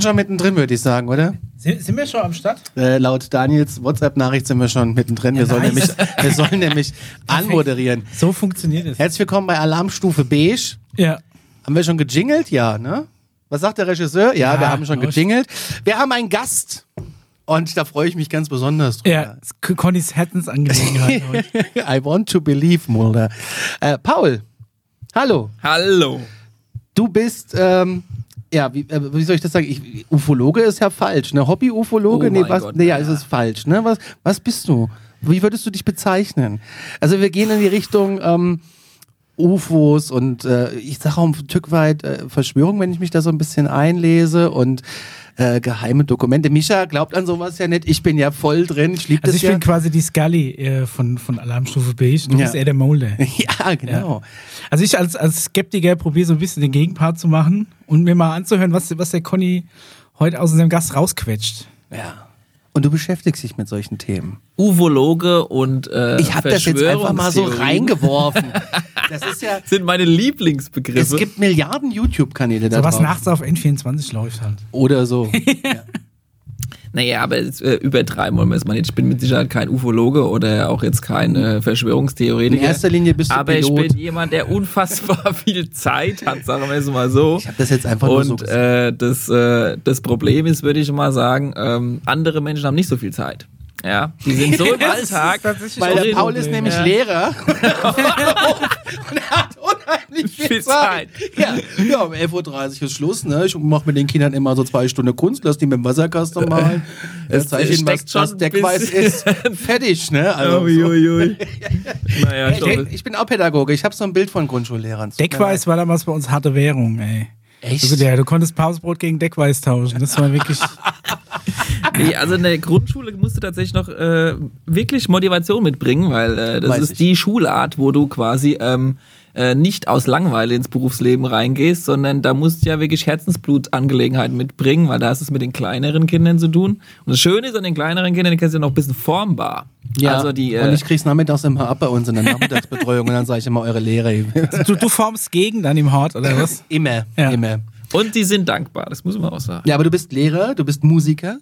Sind schon mittendrin, würde ich sagen, oder? Sind, sind wir schon am Start? Äh, laut Daniels WhatsApp-Nachricht sind wir schon mittendrin. Wir, Ja, sollen, nice. nämlich, wir sollen nämlich anmoderieren. So funktioniert es. Herzlich willkommen bei Alarmstufe Beige. Ja. Haben wir schon gejingelt? Ja, ne? Was sagt der Regisseur? Ja, Ja, wir haben schon gejingelt. Wir haben einen Gast. Und da freue ich mich ganz besonders drüber. Ja, Connys Herzensangelegenheit heute. I want to believe, Mulder. Äh, Paul, hallo. Hallo. Du bist, ähm, ja, wie, äh, wie soll ich das sagen? Ich, Ufologe ist ja falsch, ne? Hobby-Ufologe? Oh nee, was, Gott, nee, ja, ja. es ist falsch, ne? Was, was bist du? Wie würdest du dich bezeichnen? Also wir gehen in die Richtung ähm, UFOs und äh, ich sage auch ein Stück weit äh, Verschwörung, wenn ich mich da so ein bisschen einlese und äh, geheime Dokumente. Mischa glaubt an sowas ja nicht. Ich bin ja voll drin. Ich liebe Also das ich ja. bin quasi die Scully äh, von, von Alarmstufe Beige. Du Ja. bist eher der Molde. ja, genau. Also ich als, als Skeptiker probiere so ein bisschen den Gegenpart zu machen und mir mal anzuhören, was, was der Conny heute aus seinem Gast rausquetscht. Ja. Und du beschäftigst dich mit solchen Themen. Uvologe und äh, Ich habe das jetzt einfach mal so reingeworfen. Das ist ja. Sind meine Lieblingsbegriffe. Es gibt Milliarden YouTube-Kanäle da So was drauf. nachts auf N24 läuft halt. Oder so. Naja, aber äh, übertreiben wollen wir es mal nicht. Ich bin mit Sicherheit kein Ufologe oder auch jetzt kein äh, Verschwörungstheoretiker. In erster Linie bist du Aber Pilot. ich bin jemand, der unfassbar viel Zeit hat, sagen wir es mal so. Ich habe das jetzt einfach nur so Und äh, das, äh, das Problem ist, würde ich mal sagen, ähm, andere Menschen haben nicht so viel Zeit. Ja, die sind so im Alltag. Weil der Paul ist nämlich ja. Lehrer und er hat unheimlich viel, Viel Zeit. Ja, ja, um 11.30 Uhr ist Schluss. Ne? Ich mache mit den Kindern immer so zwei Stunden Kunst, lass die mit dem Wasserkasten malen. Es Das zeige ihnen, was, was Deckweiß ist. Fertig, ne? Also, Ui, ui, ui. naja, ich ich, bin auch Pädagoge. Ich habe so ein Bild von Grundschullehrern. Deckweiß war damals bei uns harte Währung, ey. Echt? Also der, du konntest Pausenbrot gegen Deckweiß tauschen. Das war wirklich. Nee, also in der Grundschule musst du tatsächlich noch äh, wirklich Motivation mitbringen, weil äh, das Weiß ist ich. die Schulart, wo du quasi ähm, äh, nicht aus Langeweile ins Berufsleben reingehst, sondern da musst du ja wirklich Herzensblutangelegenheiten mitbringen, weil da hast du es mit den kleineren Kindern zu tun. Und das Schöne ist an den kleineren Kindern, die kannst du ja noch ein bisschen formbar. Ja, Also die, und äh, ich krieg's nachmittags immer ab bei uns in der Nachmittagsbetreuung und dann sage ich immer eure Lehre. Du, du formst gegen dann im Hort, oder was? immer, Ja. immer. und die sind dankbar, das muss man auch sagen. Ja, aber du bist Lehrer, du bist Musiker.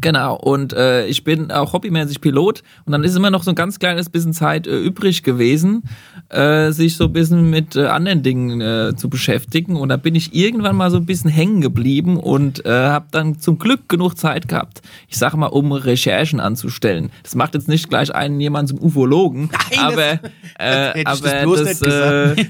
Genau, und äh, ich bin auch hobbymäßig Pilot und dann ist immer noch so ein ganz kleines bisschen Zeit äh, übrig gewesen, äh, sich so ein bisschen mit äh, anderen Dingen äh, zu beschäftigen und da bin ich irgendwann mal so ein bisschen hängen geblieben und äh, habe dann zum Glück genug Zeit gehabt, ich sag mal, um Recherchen anzustellen. Das macht jetzt nicht gleich einen jemand zum Ufologen, Nein, aber, das- äh, das aber das, äh,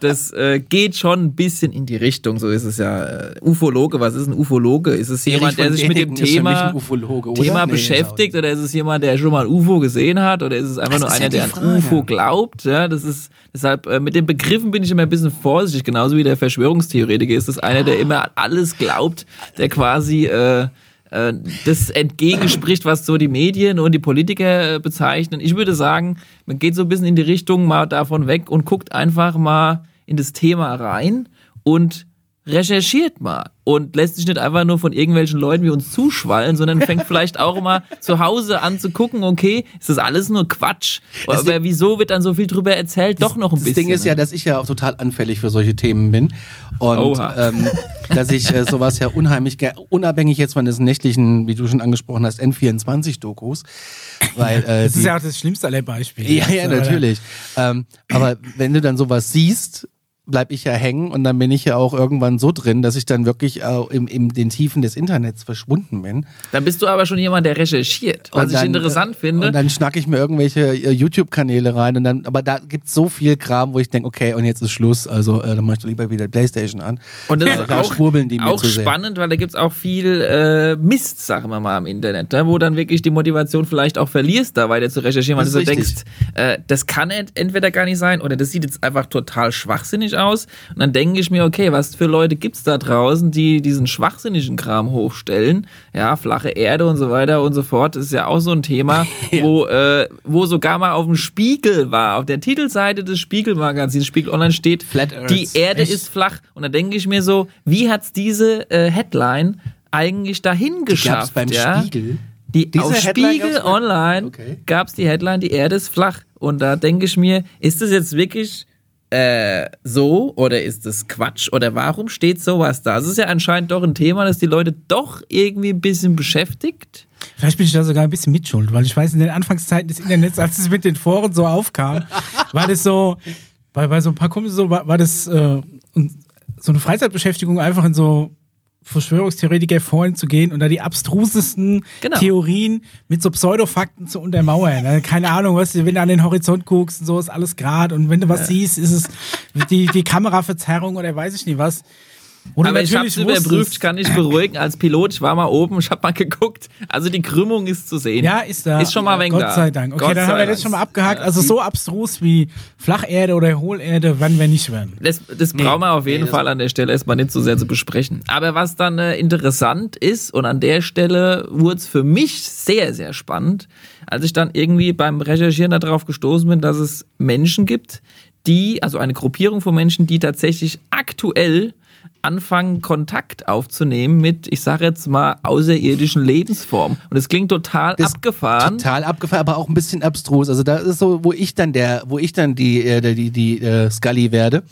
das äh, geht schon ein bisschen in die Richtung, so ist es ja. Äh, Ufologe, was ist ein Ufologe? Ist es jemand, der sich mit dem Thema Ufologe, oder? Thema Nee, beschäftigt oder ist es jemand, der schon mal ein UFO gesehen hat oder ist es einfach Das nur einer, ja der an. UFO glaubt? Ja, das ist deshalb äh, mit den Begriffen bin ich immer ein bisschen vorsichtig, genauso wie der Verschwörungstheoretiker ist das einer, der immer an alles glaubt, der quasi äh, äh, das entgegenspricht, was so die Medien und die Politiker äh, bezeichnen. Ich würde sagen, man geht so ein bisschen in die Richtung mal davon weg und guckt einfach mal in das Thema rein und recherchiert mal und lässt sich nicht einfach nur von irgendwelchen Leuten wie uns zuschwallen, sondern fängt vielleicht auch mal zu Hause an zu gucken, okay, ist das alles nur Quatsch? Das Aber wieso wird dann so viel drüber erzählt? Doch noch ein das bisschen. Ding ist ja, ne? dass ich ja auch total anfällig für solche Themen bin. Und ähm, dass ich äh, sowas ja unheimlich, unabhängig jetzt von diesen nächtlichen, wie du schon angesprochen hast, N24-Dokus. Weil, äh, Das die, ist ja auch das schlimmste aller Beispiele. ja, ja, natürlich. Ähm, aber wenn du dann sowas siehst, bleib ich ja hängen und dann bin ich ja auch irgendwann so drin, dass ich dann wirklich äh, im, in den Tiefen des Internets verschwunden bin. Dann bist du aber schon jemand, der recherchiert, was Und ich dann, interessant äh, finde. Und dann schnack ich mir irgendwelche äh, YouTube-Kanäle rein und dann, aber da gibt's so viel Kram, wo ich denke, okay, und jetzt ist Schluss, also äh, dann mach ich doch lieber wieder Playstation an. Und das ist auch, die mir auch spannend, weil da gibt's auch viel äh, Mist, sagen wir mal, im Internet, ne? wo dann wirklich die Motivation vielleicht auch verlierst, da weiter zu recherchieren, weil du so richtig. denkst, äh, das kann ent entweder gar nicht sein oder das sieht jetzt einfach total schwachsinnig aus. Und dann denke ich mir, okay, was für Leute gibt's da draußen, die diesen schwachsinnigen Kram hochstellen? Ja, flache Erde und so weiter und so fort. Das ist ja auch so ein Thema, wo, äh, wo sogar mal auf dem Spiegel war, auf der Titelseite des Spiegelmagazins, Spiegel Online steht, Flat Earth. die Erde Echt? ist flach. Und da denke ich mir so, wie hat's diese äh, Headline eigentlich dahin geschafft? beim ja? Spiegel. Die, Diese auf Headline Spiegel Online Okay. gab's die Headline, die Erde ist flach. Und da denke ich mir, ist das jetzt wirklich äh, so oder ist das Quatsch oder warum steht sowas da? Es ist ja anscheinend doch ein Thema, das die Leute doch irgendwie ein bisschen beschäftigt. Vielleicht bin ich da sogar ein bisschen mitschuld, weil ich weiß, in den Anfangszeiten des Internets, als es mit den Foren so aufkam, war das so, bei, bei so ein paar Kumpels so, war, war das äh, so eine Freizeitbeschäftigung einfach in so Verschwörungstheoretiker vorhin zu gehen und da die abstrusesten Genau. Theorien mit so Pseudofakten zu untermauern. Ne? Keine Ahnung, was, wenn du an den Horizont guckst und so ist alles gerade und wenn du was siehst, ist es die, die Kameraverzerrung oder weiß ich nicht was. Oder Aber ich habe es überprüft, ich kann dich beruhigen. Als Pilot, ich war mal oben, ich habe mal geguckt. Also die Krümmung ist zu sehen. Ja, ist da. Ist schon mal ein wenig Gott da. sei Dank. Okay, Gott dann haben wir das schon mal abgehakt. Also so abstrus wie Flacherde oder Hohlerde werden wir nicht werden. Das, das brauchen wir auf jeden Fall an der Stelle erstmal nicht so sehr zu besprechen. Aber was dann äh, interessant ist, und an der Stelle wurde es für mich sehr, sehr spannend, als ich dann irgendwie beim Recherchieren darauf gestoßen bin, dass es Menschen gibt, die, also eine Gruppierung von Menschen, die tatsächlich aktuell anfangen, Kontakt aufzunehmen mit, ich sage jetzt mal, außerirdischen Lebensformen. Und es klingt total Das abgefahren. Total abgefahren, aber auch ein bisschen abstrus. Also da ist so, wo ich dann der, wo ich dann die, äh, die, die, äh, Scully werde.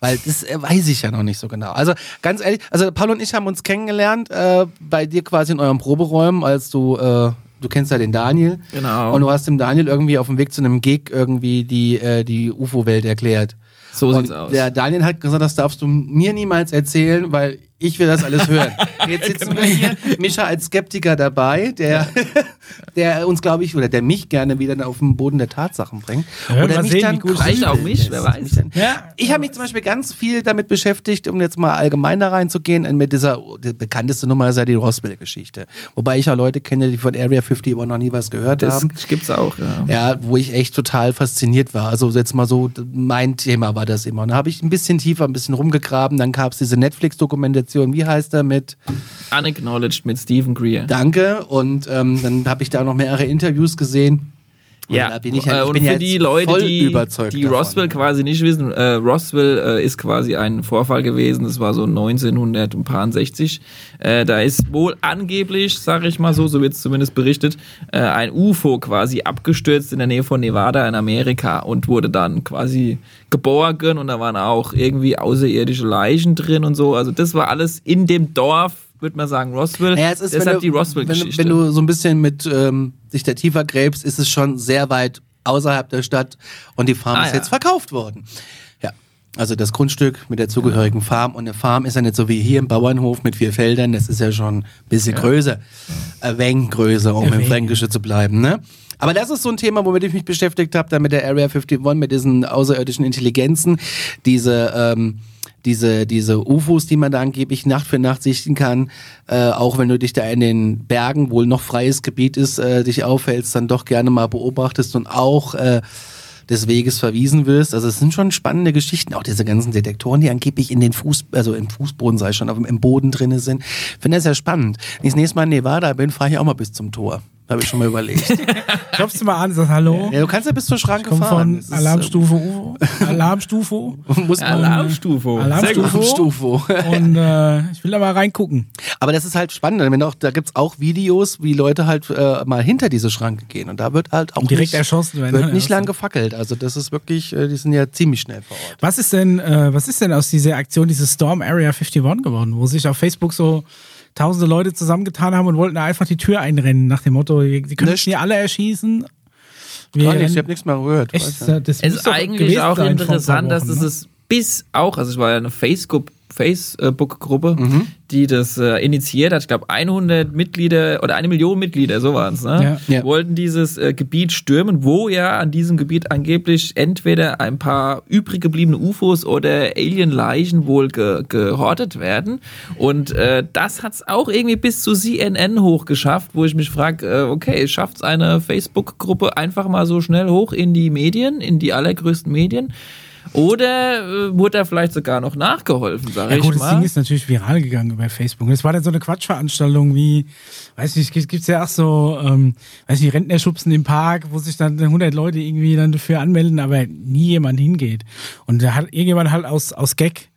Weil das äh, weiß ich ja noch nicht so genau. Also ganz ehrlich, also Paul und ich haben uns kennengelernt äh, bei dir quasi in eurem Proberäumen, als du, äh, du kennst ja den Daniel. Genau. Und du hast dem Daniel irgendwie auf dem Weg zu einem Gig irgendwie die, äh, die UFO-Welt erklärt. So sieht's aus. Der Daniel hat gesagt, das darfst du mir niemals erzählen, weil ich will das alles hören. Jetzt sitzen wir hier, Mischa als Skeptiker dabei, der, der uns, glaube ich, oder der mich gerne wieder auf den Boden der Tatsachen bringt. Ja, oder mich sehen, dann gut- Vielleicht auch mich, wer weiß. Mich Ja. Ich habe mich zum Beispiel ganz viel damit beschäftigt, um jetzt mal allgemein da reinzugehen, mit dieser, die bekannteste Nummer ist ja die Roswell-Geschichte. Wobei ich ja Leute kenne, die von Area 50 aber noch nie was gehört das haben. gibt's auch, ja. Ja, wo ich echt total fasziniert war. Also jetzt mal so, mein Thema war das immer. Und da habe ich ein bisschen tiefer, ein bisschen rumgegraben. Dann gab es diese Netflix-Dokumentation, wie heißt er, mit Unacknowledged mit Stephen Greer. Danke. Und ähm, dann habe ich da noch mehrere Interviews gesehen. Und Ja, bin ich, äh, ja, ich und bin für die Leute, die, überzeugt die davon. Roswell quasi nicht wissen, äh, Roswell äh, ist quasi ein Vorfall gewesen, das war so 1960. Äh, da ist wohl angeblich, sage ich mal so, so wird es zumindest berichtet, äh, ein UFO quasi abgestürzt in der Nähe von Nevada in Amerika und wurde dann quasi geborgen und da waren auch irgendwie außerirdische Leichen drin und so. Also das war alles in dem Dorf, würde man sagen, Roswell. Naja, es ist, Deshalb wenn die du, wenn, Roswell-Geschichte. wenn du so ein bisschen mit ähm, sich da tiefer gräbst, ist es schon sehr weit außerhalb der Stadt und die Farm Ah, ist ja. jetzt verkauft worden. Ja. Also das Grundstück mit der zugehörigen Farm und eine Farm ist ja nicht so wie hier im Bauernhof mit vier Feldern, das ist ja schon ein bisschen größer. Ein wenig größer, um im. Fränkische zu bleiben, ne? Aber das ist so ein Thema, womit ich mich beschäftigt habe, da mit der Area 51, mit diesen außerirdischen Intelligenzen, diese, ähm, diese, diese UFOs, die man da angeblich Nacht für Nacht sichten kann, äh, auch wenn du dich da in den Bergen, wohl noch freies Gebiet ist, äh, dich aufhältst, dann doch gerne mal beobachtest und auch äh, des Weges verwiesen wirst. Also es sind schon spannende Geschichten, auch diese ganzen Detektoren, die angeblich in den Fuß, also im Fußboden sei schon, aber im Boden drinne sind. Finde das ja spannend. Wenn ich das nächste Mal in Nevada bin, fahre ich auch mal bis zum Tor. Habe ich schon mal überlegt. Klopfst du mal an, sagst Hallo. ja, du kannst ja bis zur Schranke Komm fahren. von Alarmstufe UFO. Alarmstufe. muss Alarmstufe. Alarmstufe. Und äh, ich will da mal reingucken. Aber das ist halt spannend. Wenn auch, da gibt's auch Videos, wie Leute halt äh, mal hinter diese Schranke gehen. Und da wird halt auch Direkt nicht, erschossen werden. Wird Ja, nicht ja. lang gefackelt. Also das ist wirklich, äh, die sind ja ziemlich schnell vor Ort. Was ist denn, äh, was ist denn aus dieser Aktion, diese Storm Area 51 geworden, wo sich auf Facebook so tausende Leute zusammengetan haben und wollten da einfach die Tür einrennen, nach dem Motto, sie können Nicht. alle erschießen. Wir Gar nicht, ich habe nichts mehr gehört. Echt, das, ja. ist eigentlich auch interessant, dass es ne? bis auch, also es war ja eine Facebook Facebook-Gruppe, Mhm. die das äh, initiiert hat. Ich glaube, 100 Mitglieder oder eine Million Mitglieder, so waren es, ne? Ja. Ja. wollten dieses äh, Gebiet stürmen, wo ja an diesem Gebiet angeblich entweder ein paar übrig gebliebene UFOs oder Alien-Leichen wohl ge gehortet werden. Und äh, das hat es auch irgendwie bis zu CNN hochgeschafft, wo ich mich frage, äh, okay, schafft es eine Facebook-Gruppe einfach mal so schnell hoch in die Medien, in die allergrößten Medien? Oder äh, wurde da vielleicht sogar noch nachgeholfen, sag Ja ich gut, das mal. Ding ist natürlich viral gegangen über Facebook. Es war dann so eine Quatschveranstaltung wie, weiß nicht, gibt gibt's ja auch so, ähm, weiß nicht, Rentnerschubsen im Park, wo sich dann 100 Leute irgendwie dann dafür anmelden, aber nie jemand hingeht. Und da hat irgendjemand halt aus, aus Gag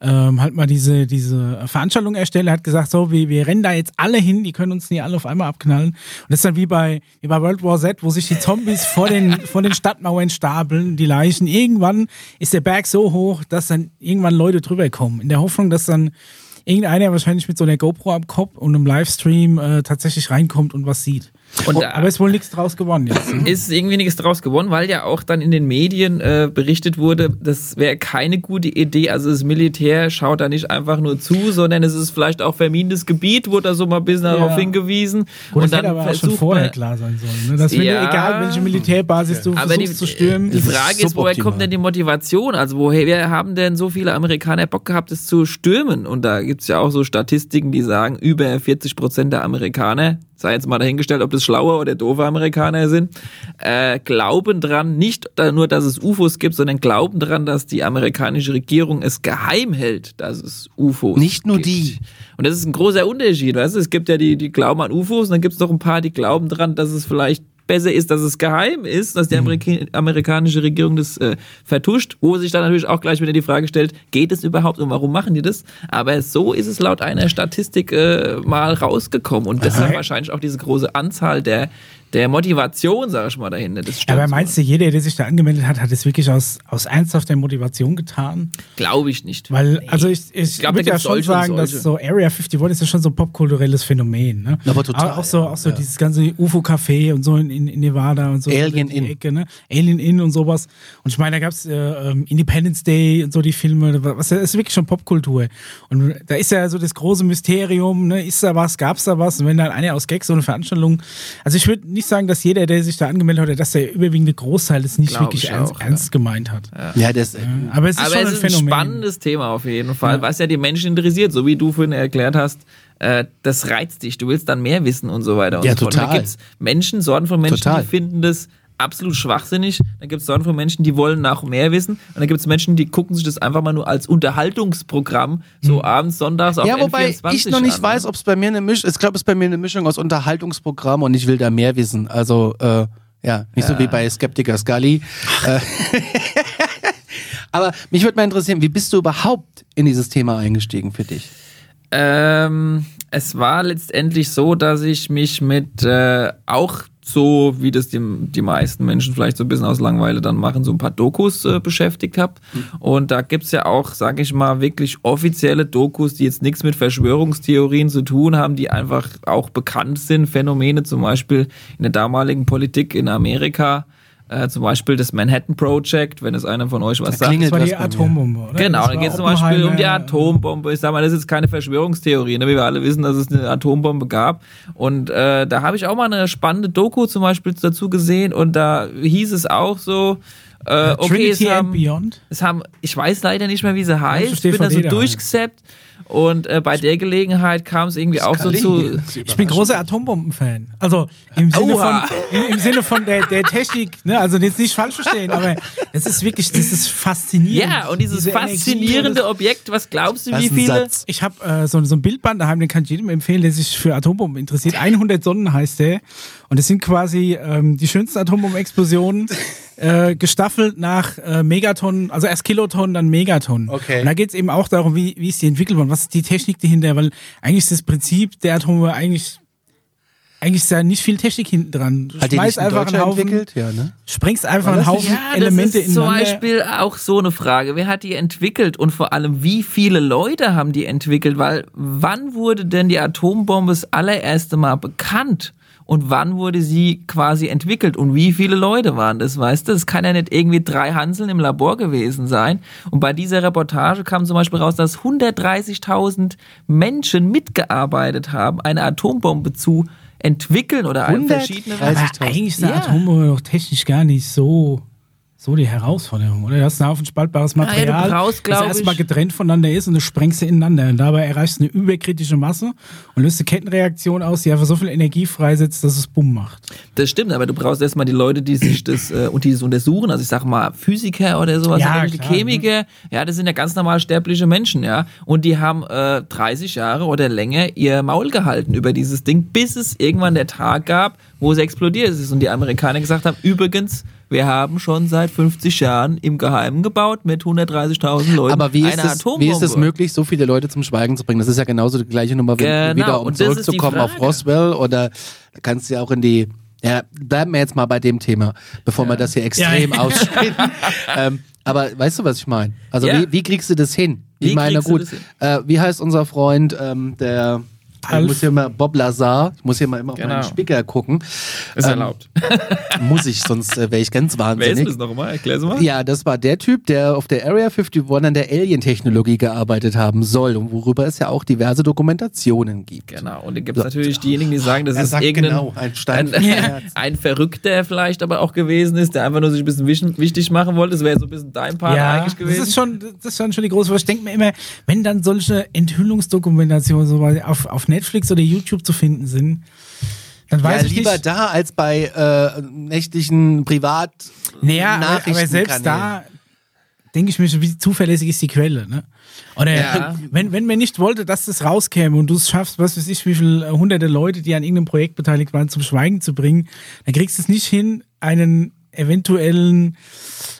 ähm, halt mal diese, diese Veranstaltung erstellt, er hat gesagt, so, wir, wir rennen da jetzt alle hin, die können uns nie alle auf einmal abknallen. Und das ist dann wie bei, wie bei World War Z, wo sich die Zombies vor den, vor den Stadtmauern stapeln, die Leichen. Irgendwann ist der Berg so hoch, dass dann irgendwann Leute drüber kommen. In der Hoffnung, dass dann irgendeiner wahrscheinlich mit so einer GoPro am Kopf und einem Livestream äh, tatsächlich reinkommt und was sieht. Und oh, aber ist wohl nichts draus gewonnen jetzt. ne? ist irgendwie nichts draus gewonnen, weil ja auch dann in den Medien äh, berichtet wurde, das wäre keine gute Idee. Also das Militär schaut da nicht einfach nur zu, sondern es ist vielleicht auch verminetes Gebiet, wurde da so mal ein bisschen darauf hingewiesen. Gut, das und hätte aber auch schon vorher man- klar sein sollen. Ne? Wenn Ja. du, egal welche Militärbasis du aber die, versuchst zu stürmen, die ist Frage ist, woher kommt denn die Motivation? Also woher haben denn so viele Amerikaner Bock gehabt, es zu stürmen? Und da gibt's ja auch so Statistiken, die sagen, über 40 Prozent der Amerikaner, sei jetzt mal dahingestellt, ob das schlaue oder doofe Amerikaner sind, äh, glauben dran, nicht nur, dass es UFOs gibt, sondern glauben dran, dass die amerikanische Regierung es geheim hält, dass es UFOs Nicht nur gibt. die. Und das ist ein großer Unterschied, weißt du? Es gibt ja die, die glauben an UFOs und dann gibt es noch ein paar, die glauben dran, dass es vielleicht besser ist, dass es geheim ist, dass die Amerika amerikanische Regierung das äh, vertuscht, wo sich dann natürlich auch gleich wieder die Frage stellt, geht es überhaupt und warum machen die das? Aber so ist es laut einer Statistik äh, mal rausgekommen und deshalb Okay. wahrscheinlich auch diese große Anzahl der, der Motivation, sag ich mal, dahinter. Das stimmt aber meinst du, jeder, der sich da angemeldet hat, hat es wirklich aus, aus ernsthafter Motivation getan? Glaube ich nicht. Weil, also ich, ich, glaub, da würde ja schon sagen, dass so Area 51 ist ja schon so ein popkulturelles Phänomen. Ne? Aber total, Auch, auch so, auch so dieses ganze UFO-Café und so in, in, in Nevada und so. Alien Inn. Ecke, ne? Alien Inn und sowas. Und ich meine, da gab's äh, ähm, Independence Day und so die Filme. Was, das ist wirklich schon Popkultur. Und da ist ja so das große Mysterium, ne? ist da was, gab's da was? Und wenn dann einer aus Gags so eine Veranstaltung. Also ich würde nicht sagen, dass jeder, der sich da angemeldet hat, dass der überwiegende Großteil es nicht Glaub wirklich ich ernst, auch, ja. ernst gemeint hat. Ja, das, Aber es ist Aber schon es ein ist ein spannendes Thema auf jeden Fall, was ja die Menschen interessiert, so wie du vorhin erklärt hast. Äh, das reizt dich, du willst dann mehr wissen und so weiter. Und Ja, so fort. Und total. Da gibt's Menschen, Sorten von Menschen, Total. die finden das absolut schwachsinnig. Dann gibt es Sorten von Menschen, die wollen nach mehr wissen. Und dann gibt es Menschen, die gucken sich das einfach mal nur als Unterhaltungsprogramm so abends, sonntags auf ja, wobei N24 ich noch nicht an. weiß, ob es bei mir eine Mischung, ich glaube, es ist bei mir eine Mischung aus Unterhaltungsprogramm und ich will da mehr wissen. Also, äh, ja, nicht so wie bei Skeptiker Scully. Äh, Aber mich würde mal interessieren, wie bist du überhaupt in dieses Thema eingestiegen für dich? Ähm, es war letztendlich so, dass ich mich mit äh, auch so, wie das die, die meisten Menschen vielleicht so ein bisschen aus Langeweile dann machen, so ein paar Dokus äh, beschäftigt habe. Und da gibt's ja auch, sag ich mal, wirklich offizielle Dokus, die jetzt nichts mit Verschwörungstheorien zu tun haben, die einfach auch bekannt sind. Phänomene zum Beispiel in der damaligen Politik in Amerika. Äh, zum Beispiel das Manhattan Project, wenn es einer von euch was sagt. Das war was die bei mir. Atombombe, oder? Genau, war geht es zum Beispiel um die. Atombombe. Ich sag mal, das ist jetzt keine Verschwörungstheorie, ne? wie wir alle wissen, dass es eine Atombombe gab. Und äh, da habe ich auch mal eine spannende Doku zum Beispiel dazu gesehen und da hieß es auch so, äh, okay, Trinity es and haben, Beyond. es haben, ich weiß leider nicht mehr, wie sie heißt, steht bin da so durchgesappt und äh, bei der Gelegenheit kam es irgendwie auch so zu, Ich bin großer Atombomben-Fan. Also im Sinne Oha. von, im, im Sinne von der, der Technik, ne? also jetzt nicht falsch verstehen, aber es ist wirklich, das ist faszinierend. ja, und dieses Diese Energie faszinierende das- Objekt, was glaubst du, wie viele? Satz. Ich habe äh, so, so ein Bildband daheim, den kann ich jedem empfehlen, der sich für Atombomben interessiert. 100 Sonnen heißt der. Und es sind quasi ähm, die schönsten Atombombenexplosionen äh, gestaffelt nach äh, Megatonnen, also erst Kilotonnen, dann Megatonnen. Okay. Und da geht es eben auch darum, wie, wie ist die entwickelt worden, was ist die Technik dahinter, weil eigentlich ist das Prinzip der Atombombe eigentlich eigentlich ist da nicht viel Technik hinten dran. Du Hat die schmeißt einfach einen Haufen, entwickelt? Ja, ne? sprengst einfach einen das Haufen Ja, Elemente ist zum. Beispiel auch so eine Frage. Wer hat die entwickelt und vor allem wie viele Leute haben die entwickelt? Weil wann wurde denn die Atombombe das allererste Mal bekannt? Und wann wurde sie quasi entwickelt? Und wie viele Leute waren das? Weißt du, es kann ja nicht irgendwie drei Hanseln im Labor gewesen sein. Und bei dieser Reportage kam zum Beispiel raus, dass 130.000 Menschen mitgearbeitet haben, eine Atombombe zu entwickeln oder ein 130.000? verschiedene. Aber eigentlich ist eine Ja. Atombombe doch technisch gar nicht so, so die Herausforderung, oder? Du hast einen Haufen spaltbares ja, Material, brauchst, glaub das erstmal getrennt voneinander ist und du sprengst sie ineinander. Und dabei erreichst du eine überkritische Masse und löst eine Kettenreaktion aus, die einfach so viel Energie freisetzt, dass es Bumm macht. Das stimmt, aber du brauchst erstmal die Leute, die sich das äh, und die das untersuchen. Also ich sag mal Physiker oder sowas, Ja, klar, Chemiker. Ja, das sind ja ganz normal sterbliche Menschen, ja. Und die haben äh, 30 Jahre oder länger ihr Maul gehalten über dieses Ding, bis es irgendwann der Tag gab, wo es explodiert ist. Und die Amerikaner gesagt haben, übrigens, wir haben schon seit 50 Jahren im Geheimen gebaut mit 130.000 Leuten Aber wie ist, eine es, wie ist es möglich, so viele Leute zum Schweigen zu bringen? Das ist ja genauso die gleiche Nummer, wie Genau, wieder um zurückzukommen auf. Roswell oder kannst du ja auch in die ja, bleiben wir jetzt mal bei dem Thema, bevor wir das hier extrem Ja. ausschneiden. ähm, aber weißt du, was ich meine? Also Ja. wie, wie kriegst du das hin? Wie ich meine, gut, äh, wie heißt unser Freund, ähm, der ich Alf. muss hier mal, Bob Lazar, ich muss hier mal immer auf Genau. meinen Spicker gucken. ist ähm, erlaubt. Muss ich, sonst äh, wäre ich ganz Wer ist wahnsinnig. das nochmal? Erklär's mal. Ja, das war der Typ, der auf der Area 51 an der Alien-Technologie gearbeitet haben soll und worüber es ja auch diverse Dokumentationen gibt. Genau, und dann gibt es natürlich diejenigen, die sagen, das Er ist sagt irgendein genau, ein Stein ein, ein Verrückter vielleicht aber auch gewesen ist, der einfach nur sich ein bisschen wisch- wichtig machen wollte. Das wäre so ein bisschen dein Part ja, eigentlich gewesen. das ist schon, das ist schon, schon die große Frage. Ich denke mir immer, wenn dann solche Enthüllungsdokumentationen so auf, auf Netflix oder YouTube zu finden sind, dann weiß ja, ich lieber nicht. da als bei äh, nächtlichen Privat Naja, aber, aber selbst da denke ich mir schon, wie zuverlässig ist die Quelle, ne? Oder Ja. wenn, wenn man nicht wollte, dass das rauskäme und du es schaffst, was weiß ich, wie viele äh, hunderte Leute, die an irgendeinem Projekt beteiligt waren, zum Schweigen zu bringen, dann kriegst du es nicht hin, einen eventuellen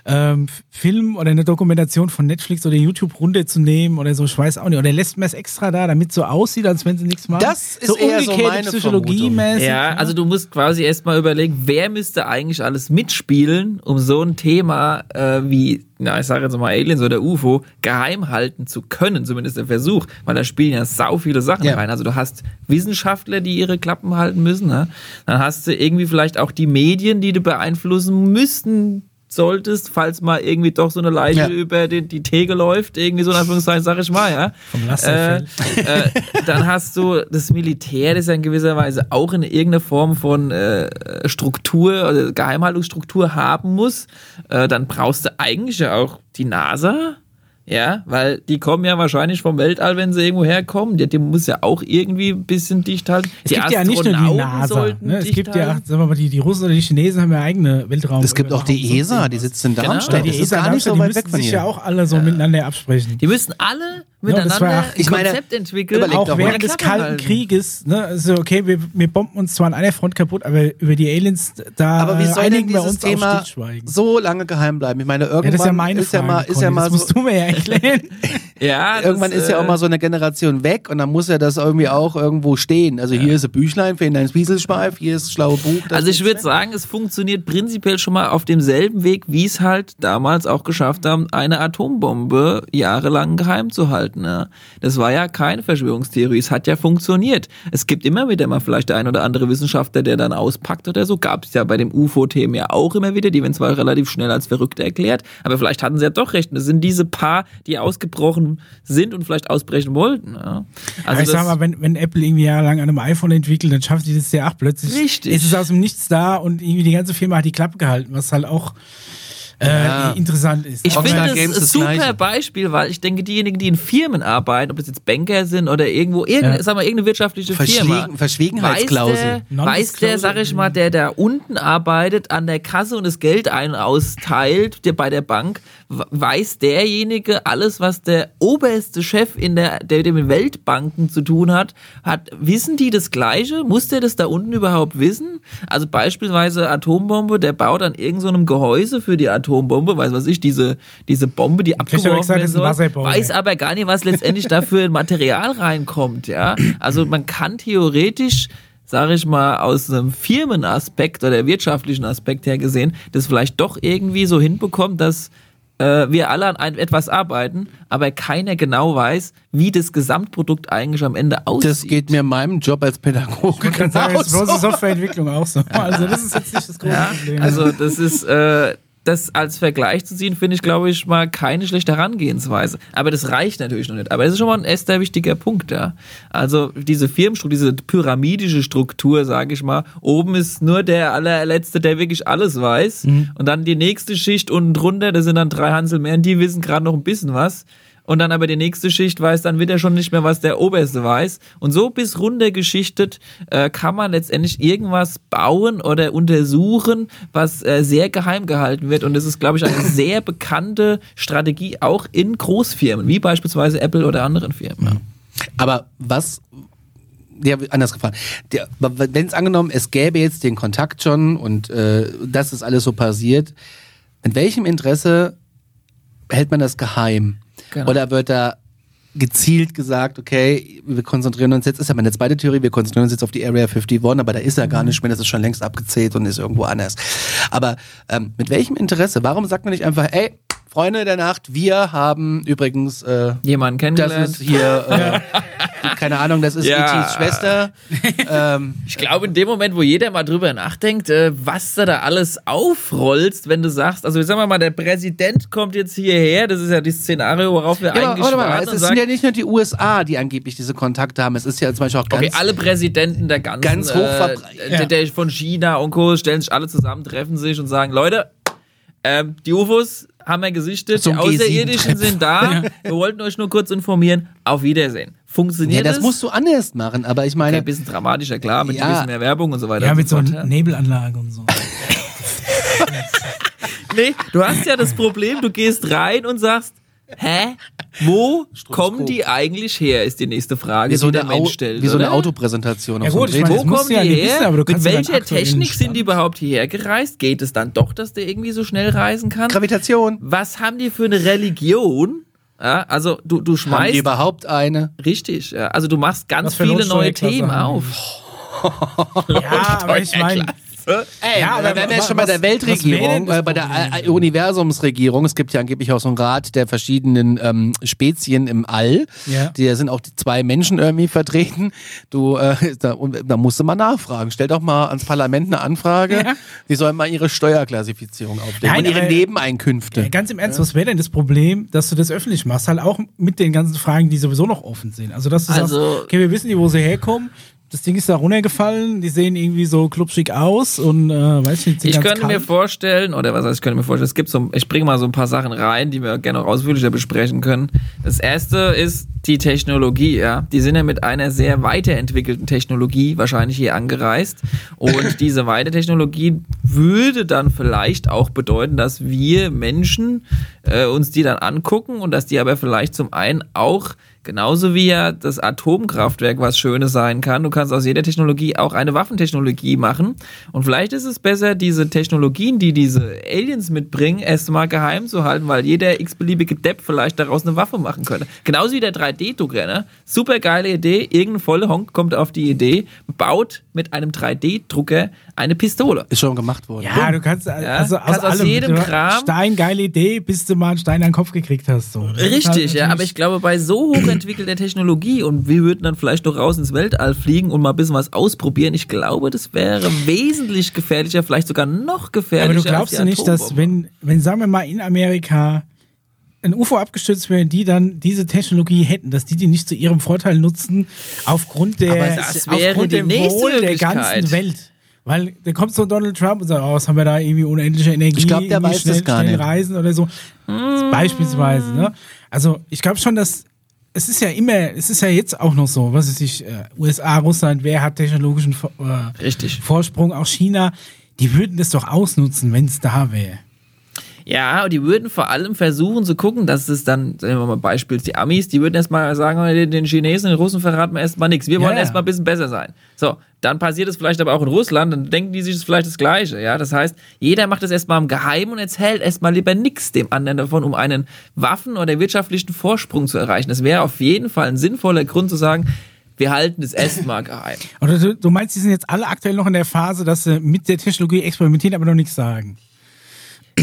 ähm, Film oder eine Dokumentation von Netflix oder YouTube runterzunehmen oder so, ich weiß auch nicht. Oder lässt man es extra da, damit es so aussieht, als wenn sie nichts machen? Das ist eher so meine Psychologie-mäßig. Ja, also du musst quasi erstmal überlegen, wer müsste eigentlich alles mitspielen, um so ein Thema äh, wie, na, ich sage jetzt mal Aliens oder UFO, geheim halten zu können, zumindest der Versuch, weil da spielen ja sau viele Sachen Ja. rein. Also du hast Wissenschaftler, die ihre Klappen halten müssen, ne? dann hast du irgendwie vielleicht auch die Medien, die du beeinflussen müssten solltest, falls mal irgendwie doch so eine Leiche Ja. über die, die Theke läuft, irgendwie so in Anführungszeichen, sag ich mal, ja. Vom Äh, äh, dann hast du das Militär, das ja in gewisser Weise auch in irgendeiner Form von äh, Struktur oder Geheimhaltungsstruktur haben muss. Äh, dann brauchst du eigentlich ja auch die NASA. Ja, weil die kommen ja wahrscheinlich vom Weltall, wenn sie irgendwo herkommen. Die, die muss ja auch irgendwie ein bisschen dicht halten. Es die gibt ja nicht nur die NASA. sollten Ne? Es gibt ja, sagen wir mal, die, die Russen oder die Chinesen haben ja eigene Weltraum. Es gibt auch die ESA, sonst die sitzt in Genau. Darmstadt. Ja, die ESA gar nicht so die weit müssen weg von sich hier. ja auch alle so miteinander absprechen. Die müssen alle miteinander war- ein ich meine, Konzept entwickeln. auch während des Kalten halten. Krieges, ne, also okay, wir, wir bomben uns zwar an einer Front kaputt, aber über die Aliens, da Aber wie soll denn einigen wir dieses uns auf Thema so lange geheim bleiben? Ich meine, Ja, irgendwann das ist ja meine ist ja Frage, mal, ist Conny, ja mal das so, musst du mir ja erklären. Ja, das, irgendwann ist ja auch mal so eine Generation weg und dann muss ja das irgendwie auch irgendwo stehen. Also hier ist ein Büchlein für dein Spieselschweif, hier ist das schlaue Buch. das Also ich würde sagen, es funktioniert prinzipiell schon mal auf demselben Weg, wie es halt damals auch geschafft haben, eine Atombombe jahrelang geheim zu halten. Ja. Das war ja keine Verschwörungstheorie, es hat ja funktioniert. Es gibt immer wieder mal vielleicht der ein oder andere Wissenschaftler, der dann auspackt oder so. Gab es ja bei dem UFO-Themen ja auch immer wieder, die werden zwar relativ schnell als verrückt erklärt, aber vielleicht hatten sie ja doch recht. Und es sind diese paar, die ausgebrochen sind und vielleicht ausbrechen wollten. Ja. Also ich das- sag mal, wenn, wenn Apple irgendwie jahrelang an einem iPhone entwickelt, dann schafft die das ja auch plötzlich. Richtig. Ist es aus dem Nichts da und irgendwie die ganze Firma hat die Klappe gehalten, was halt auch äh, interessant ist. Ich finde das Games ein super Gleiche. Beispiel, weil ich denke, diejenigen, die in Firmen arbeiten, ob das jetzt Banker sind oder irgendwo, irgendeine, Ja. sag mal, irgendeine wirtschaftliche Firma. Verschwiegen, Verschwiegenheitsklausel. Weiß der, weiß der, sag ich mal, der da unten arbeitet, an der Kasse und das Geld ein austeilt, der bei der Bank, weiß derjenige alles, was der oberste Chef in der, der mit den Weltbanken zu tun hat, hat, wissen die das Gleiche? Muss der das da unten überhaupt wissen? Also beispielsweise Atombombe, der baut an irgendeinem Gehäuse für die Atombombe, weiß was ich, diese, diese Bombe, die abgeworfen gesagt, werden das ist ein soll, weiß aber gar nicht, was letztendlich dafür in Material reinkommt, ja. Also man kann theoretisch sage ich mal, aus einem Firmenaspekt oder wirtschaftlichen Aspekt her gesehen, das vielleicht doch irgendwie so hinbekommt, dass äh, wir alle an ein, etwas arbeiten, aber keiner genau weiß, wie das Gesamtprodukt eigentlich am Ende aussieht. Das geht mir in meinem Job als Pädagoge Ich kann sagen, das ist bloße genauso. Softwareentwicklung auch so. Also das ist jetzt nicht das große Ja, Problem. also das ist, äh, das als Vergleich zu ziehen, finde ich, glaube ich, mal keine schlechte Herangehensweise. Aber das reicht natürlich noch nicht. Aber das ist schon mal ein erster wichtiger Punkt, ja. Also diese Firmenstruktur, diese pyramidische Struktur, sage ich mal, oben ist nur der allerletzte, der wirklich alles weiß. Und dann die nächste Schicht unten drunter, das sind dann drei Hansel mehr, und die wissen gerade noch ein bisschen was. Und dann aber die nächste Schicht weiß dann wieder schon nicht mehr, was der Oberste weiß. Und so bis runtergeschichtet äh, kann man letztendlich irgendwas bauen oder untersuchen, was äh, sehr geheim gehalten wird. Und das ist, glaube ich, eine sehr bekannte Strategie auch in Großfirmen, wie beispielsweise Apple oder anderen Firmen. Ja. Aber was ja, anders gefragt. Wenn es angenommen, es gäbe jetzt den Kontakt schon und äh, das ist alles so passiert, in welchem Interesse hält man das geheim? Genau. Oder wird da gezielt gesagt, okay, wir konzentrieren uns jetzt, ist ja meine zweite Theorie, wir konzentrieren uns jetzt auf die Area 51, aber da ist er gar nicht mehr, das ist schon längst abgezählt und ist irgendwo anders. Aber ähm, mit welchem Interesse? Warum sagt man nicht einfach, ey, Freunde der Nacht, wir haben übrigens äh, Jemanden das kennengelernt. ist hier, äh, keine Ahnung, das ist Ja. E.T.'s Schwester. ähm, Ich glaube, in dem Moment, wo jeder mal drüber nachdenkt, äh, was du da alles aufrollst, wenn du sagst, also sagen wir mal, der Präsident kommt jetzt hierher, das ist ja das Szenario, worauf wir ja, eigentlich warte mal, es sind ja nicht nur die USA, die angeblich diese Kontakte haben. Es ist ja zum Beispiel auch ganz okay, alle Präsidenten der ganzen, Ganz hochverbra- äh, der, der von China und Co. stellen sich alle zusammen, treffen sich und sagen, Leute, ähm, die UFOs haben wir gesichtet, So die Außerirdischen G7-Treff. sind da, wir wollten euch nur kurz informieren, auf Wiedersehen. Funktioniert Ja, das das? musst du anders machen, aber ich Okay, meine, ein bisschen dramatischer, klar, mit Ja. ein bisschen mehr Werbung und so weiter. Ja, mit so fort, einer Nebelanlage und so. Nee, du hast ja das Problem, du gehst rein und sagst, hä? Wo kommen die eigentlich her, ist die nächste Frage, wie so, die der eine, Au Mensch stellt. wie so eine oder? Autopräsentation. Ja auf so gut, ich meine, Wo kommen ja die nicht her? wissen, aber du Mit ja welcher Technik sind die überhaupt hierher gereist? Geht es dann doch, dass der irgendwie so schnell reisen kann? Gravitation. Was haben die für eine Religion? Ja, also du, du Haben schmeißt die überhaupt eine? richtig, ja, also du machst ganz viele neue Themen haben auf. Ja, aber ich meine, Ey, Ja, aber wenn wir jetzt schon bei was- der Weltregierung, äh, bei der äh, Universumsregierung, es gibt ja angeblich auch so einen Rat der verschiedenen ähm, Spezien im All. Ja. Da sind auch die zwei Menschen irgendwie vertreten. Du, äh, da, und, da musst du mal nachfragen. Stell doch mal ans Parlament eine Anfrage. Ja. Die sollen mal ihre Steuerklassifizierung auflegen Nein, und ihre aber- Nebeneinkünfte. Äh, Ganz im Ernst, was wäre denn das Problem, dass du das öffentlich machst? Halt auch mit den ganzen Fragen, die sowieso noch offen sind. Also, dass du Also- sagst, okay, wir wissen nicht, wo sie herkommen. Das Ding ist da runtergefallen, die sehen irgendwie so klubschig aus und äh, weiß ich nicht, Ich könnte mir kalt. vorstellen, oder was heißt, ich könnte mir vorstellen, es gibt so, ich bringe mal so ein paar Sachen rein, die wir gerne auch ausführlicher besprechen können. Das erste ist die Technologie, ja. Die sind ja mit einer sehr weiterentwickelten Technologie wahrscheinlich hier angereist. Und diese Weitertechnologie würde dann vielleicht auch bedeuten, dass wir Menschen äh, uns die dann angucken und dass die aber vielleicht zum einen auch Genauso wie ja das Atomkraftwerk was Schönes sein kann. Du kannst aus jeder Technologie auch eine Waffentechnologie machen. Und vielleicht ist es besser, diese Technologien, die diese Aliens mitbringen, erstmal geheim zu halten, weil jeder x-beliebige Depp vielleicht daraus eine Waffe machen könnte. Genauso wie der 3D-Drucker, ne? Super geile Idee. Irgendein Vollhonk kommt auf die Idee, baut mit einem 3D-Drucker eine Pistole. Ist schon gemacht worden. Ja, du kannst, also aus, Kannst aus jedem Kram- Stein, geile Idee, bis du mal einen Stein an den Kopf gekriegt hast. So. Richtig, halt ja, aber ich glaube, bei so hochentwickelter Technologie und wir würden dann vielleicht noch raus ins Weltall fliegen und mal ein bisschen was ausprobieren, ich glaube, das wäre wesentlich gefährlicher, vielleicht sogar noch gefährlicher. Aber du glaubst ja nicht, dass wenn, wenn, sagen wir mal, in Amerika ein UFO abgestürzt wäre, die dann diese Technologie hätten, dass die die nicht zu ihrem Vorteil nutzen, aufgrund der, Aber das wäre aufgrund dem nächste Wohl der ganzen Welt. Weil da kommt so Donald Trump und sagt, oh, was haben wir da irgendwie unendliche Energie, Ich glaub, der weiß das gar schnell nicht. reisen oder so. Beispielsweise, ne? Also ich glaube schon, dass es ist ja immer, es ist ja jetzt auch noch so, was ist ich, äh, USA, Russland, wer hat technologischen äh. Vorsprung, auch China, die würden das doch ausnutzen, wenn es da wäre. Ja, und die würden vor allem versuchen zu gucken, dass es dann, sagen wir mal Beispiel, die Amis, die würden erstmal sagen, den den Chinesen, den Russen verraten wir erstmal nichts. Wir Ja, wollen ja. erstmal ein bisschen besser sein. So, dann passiert es vielleicht aber auch in Russland, dann denken die sich das vielleicht das Gleiche. Ja, das heißt, jeder macht es erstmal im Geheimen und erzählt erstmal lieber nichts dem anderen davon, um einen Waffen- oder wirtschaftlichen Vorsprung zu erreichen. Das wäre auf jeden Fall ein sinnvoller Grund zu sagen, wir halten es erstmal geheim. Oder du, du meinst, die sind jetzt alle aktuell noch in der Phase, dass sie mit der Technologie experimentieren, aber noch nichts sagen.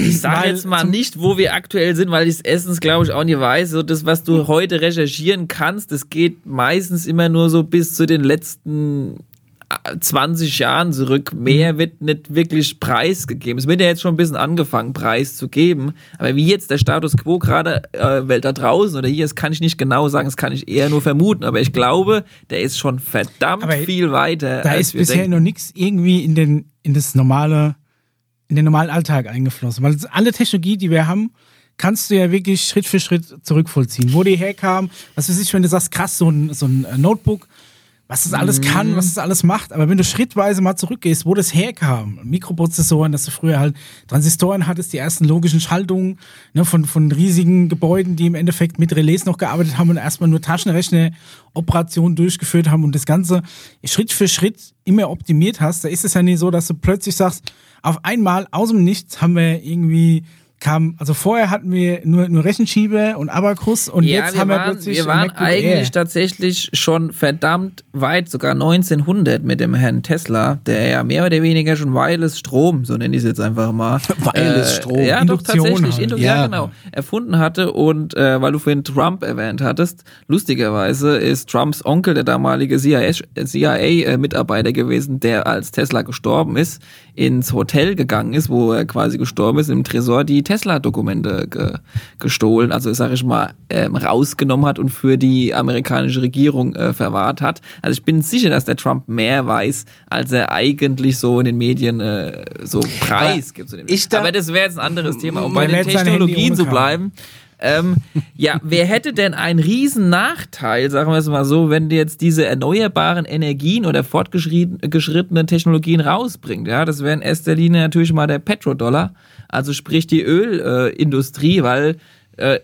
Ich sage jetzt mal nicht, wo wir aktuell sind, weil ich es erstens, glaube ich, auch nicht weiß. So das, was du heute recherchieren kannst, das geht meistens immer nur so bis zu den letzten äh, 20 Jahren zurück. Mehr wird nicht wirklich preisgegeben. Es wird ja jetzt schon ein bisschen angefangen, Preis zu geben. Aber wie jetzt der Status quo gerade äh, Welt da draußen oder hier ist, kann ich nicht genau sagen. Das kann ich eher nur vermuten. Aber ich glaube, der ist schon verdammt Aber viel weiter. Da ist wir bisher denken. noch nichts irgendwie in den, in das normale, in den normalen Alltag eingeflossen. Weil alle Technologie, die wir haben, kannst du ja wirklich Schritt für Schritt zurückvollziehen. Wo die herkam, was weiß ich, wenn du sagst, krass, so ein, so ein Notebook, was das alles kann, was das alles macht. Aber wenn du schrittweise mal zurückgehst, wo das herkam, Mikroprozessoren, dass du früher halt Transistoren hattest, die ersten logischen Schaltungen ne, von, von riesigen Gebäuden, die im Endeffekt mit Relais noch gearbeitet haben und erstmal nur Taschenrechner-Operationen durchgeführt haben und das Ganze Schritt für Schritt immer optimiert hast, da ist es ja nicht so, dass du plötzlich sagst, auf einmal aus dem Nichts haben wir irgendwie kam, also vorher hatten wir nur, nur Rechenschieber und Abacus und ja, jetzt wir haben waren, wir plötzlich wir waren MacBook eigentlich Air. tatsächlich schon verdammt weit, sogar 1900 mit dem Herrn Tesla, der ja mehr oder weniger schon Wireless Strom, so nenne ich es jetzt einfach mal. Wireless Strom. Ja, Induktion doch tatsächlich, halt. Indu ja. Ja. genau, erfunden hatte und äh, weil du vorhin Trump erwähnt hattest, lustigerweise ist Trumps Onkel der damalige CIA-Mitarbeiter gewesen, der als Tesla gestorben ist, ins Hotel gegangen ist, wo er quasi gestorben ist, im Tresor die Tesla-Dokumente ge gestohlen, also sag ich mal, ähm, rausgenommen hat und für die amerikanische Regierung äh, verwahrt hat. Also ich bin sicher, dass der Trump mehr weiß, als er eigentlich so in den Medien äh, so preisgibt. ich da- Aber das wäre jetzt ein anderes Thema, um bei den Technologien zu ohne Kabel. Ähm, ja, wer hätte denn einen riesen Nachteil, sagen wir es mal so, wenn jetzt diese erneuerbaren Energien oder fortgeschrittenen Technologien rausbringt? Ja, das wäre in erster Linie natürlich mal der Petrodollar, also sprich die Ölindustrie, äh, weil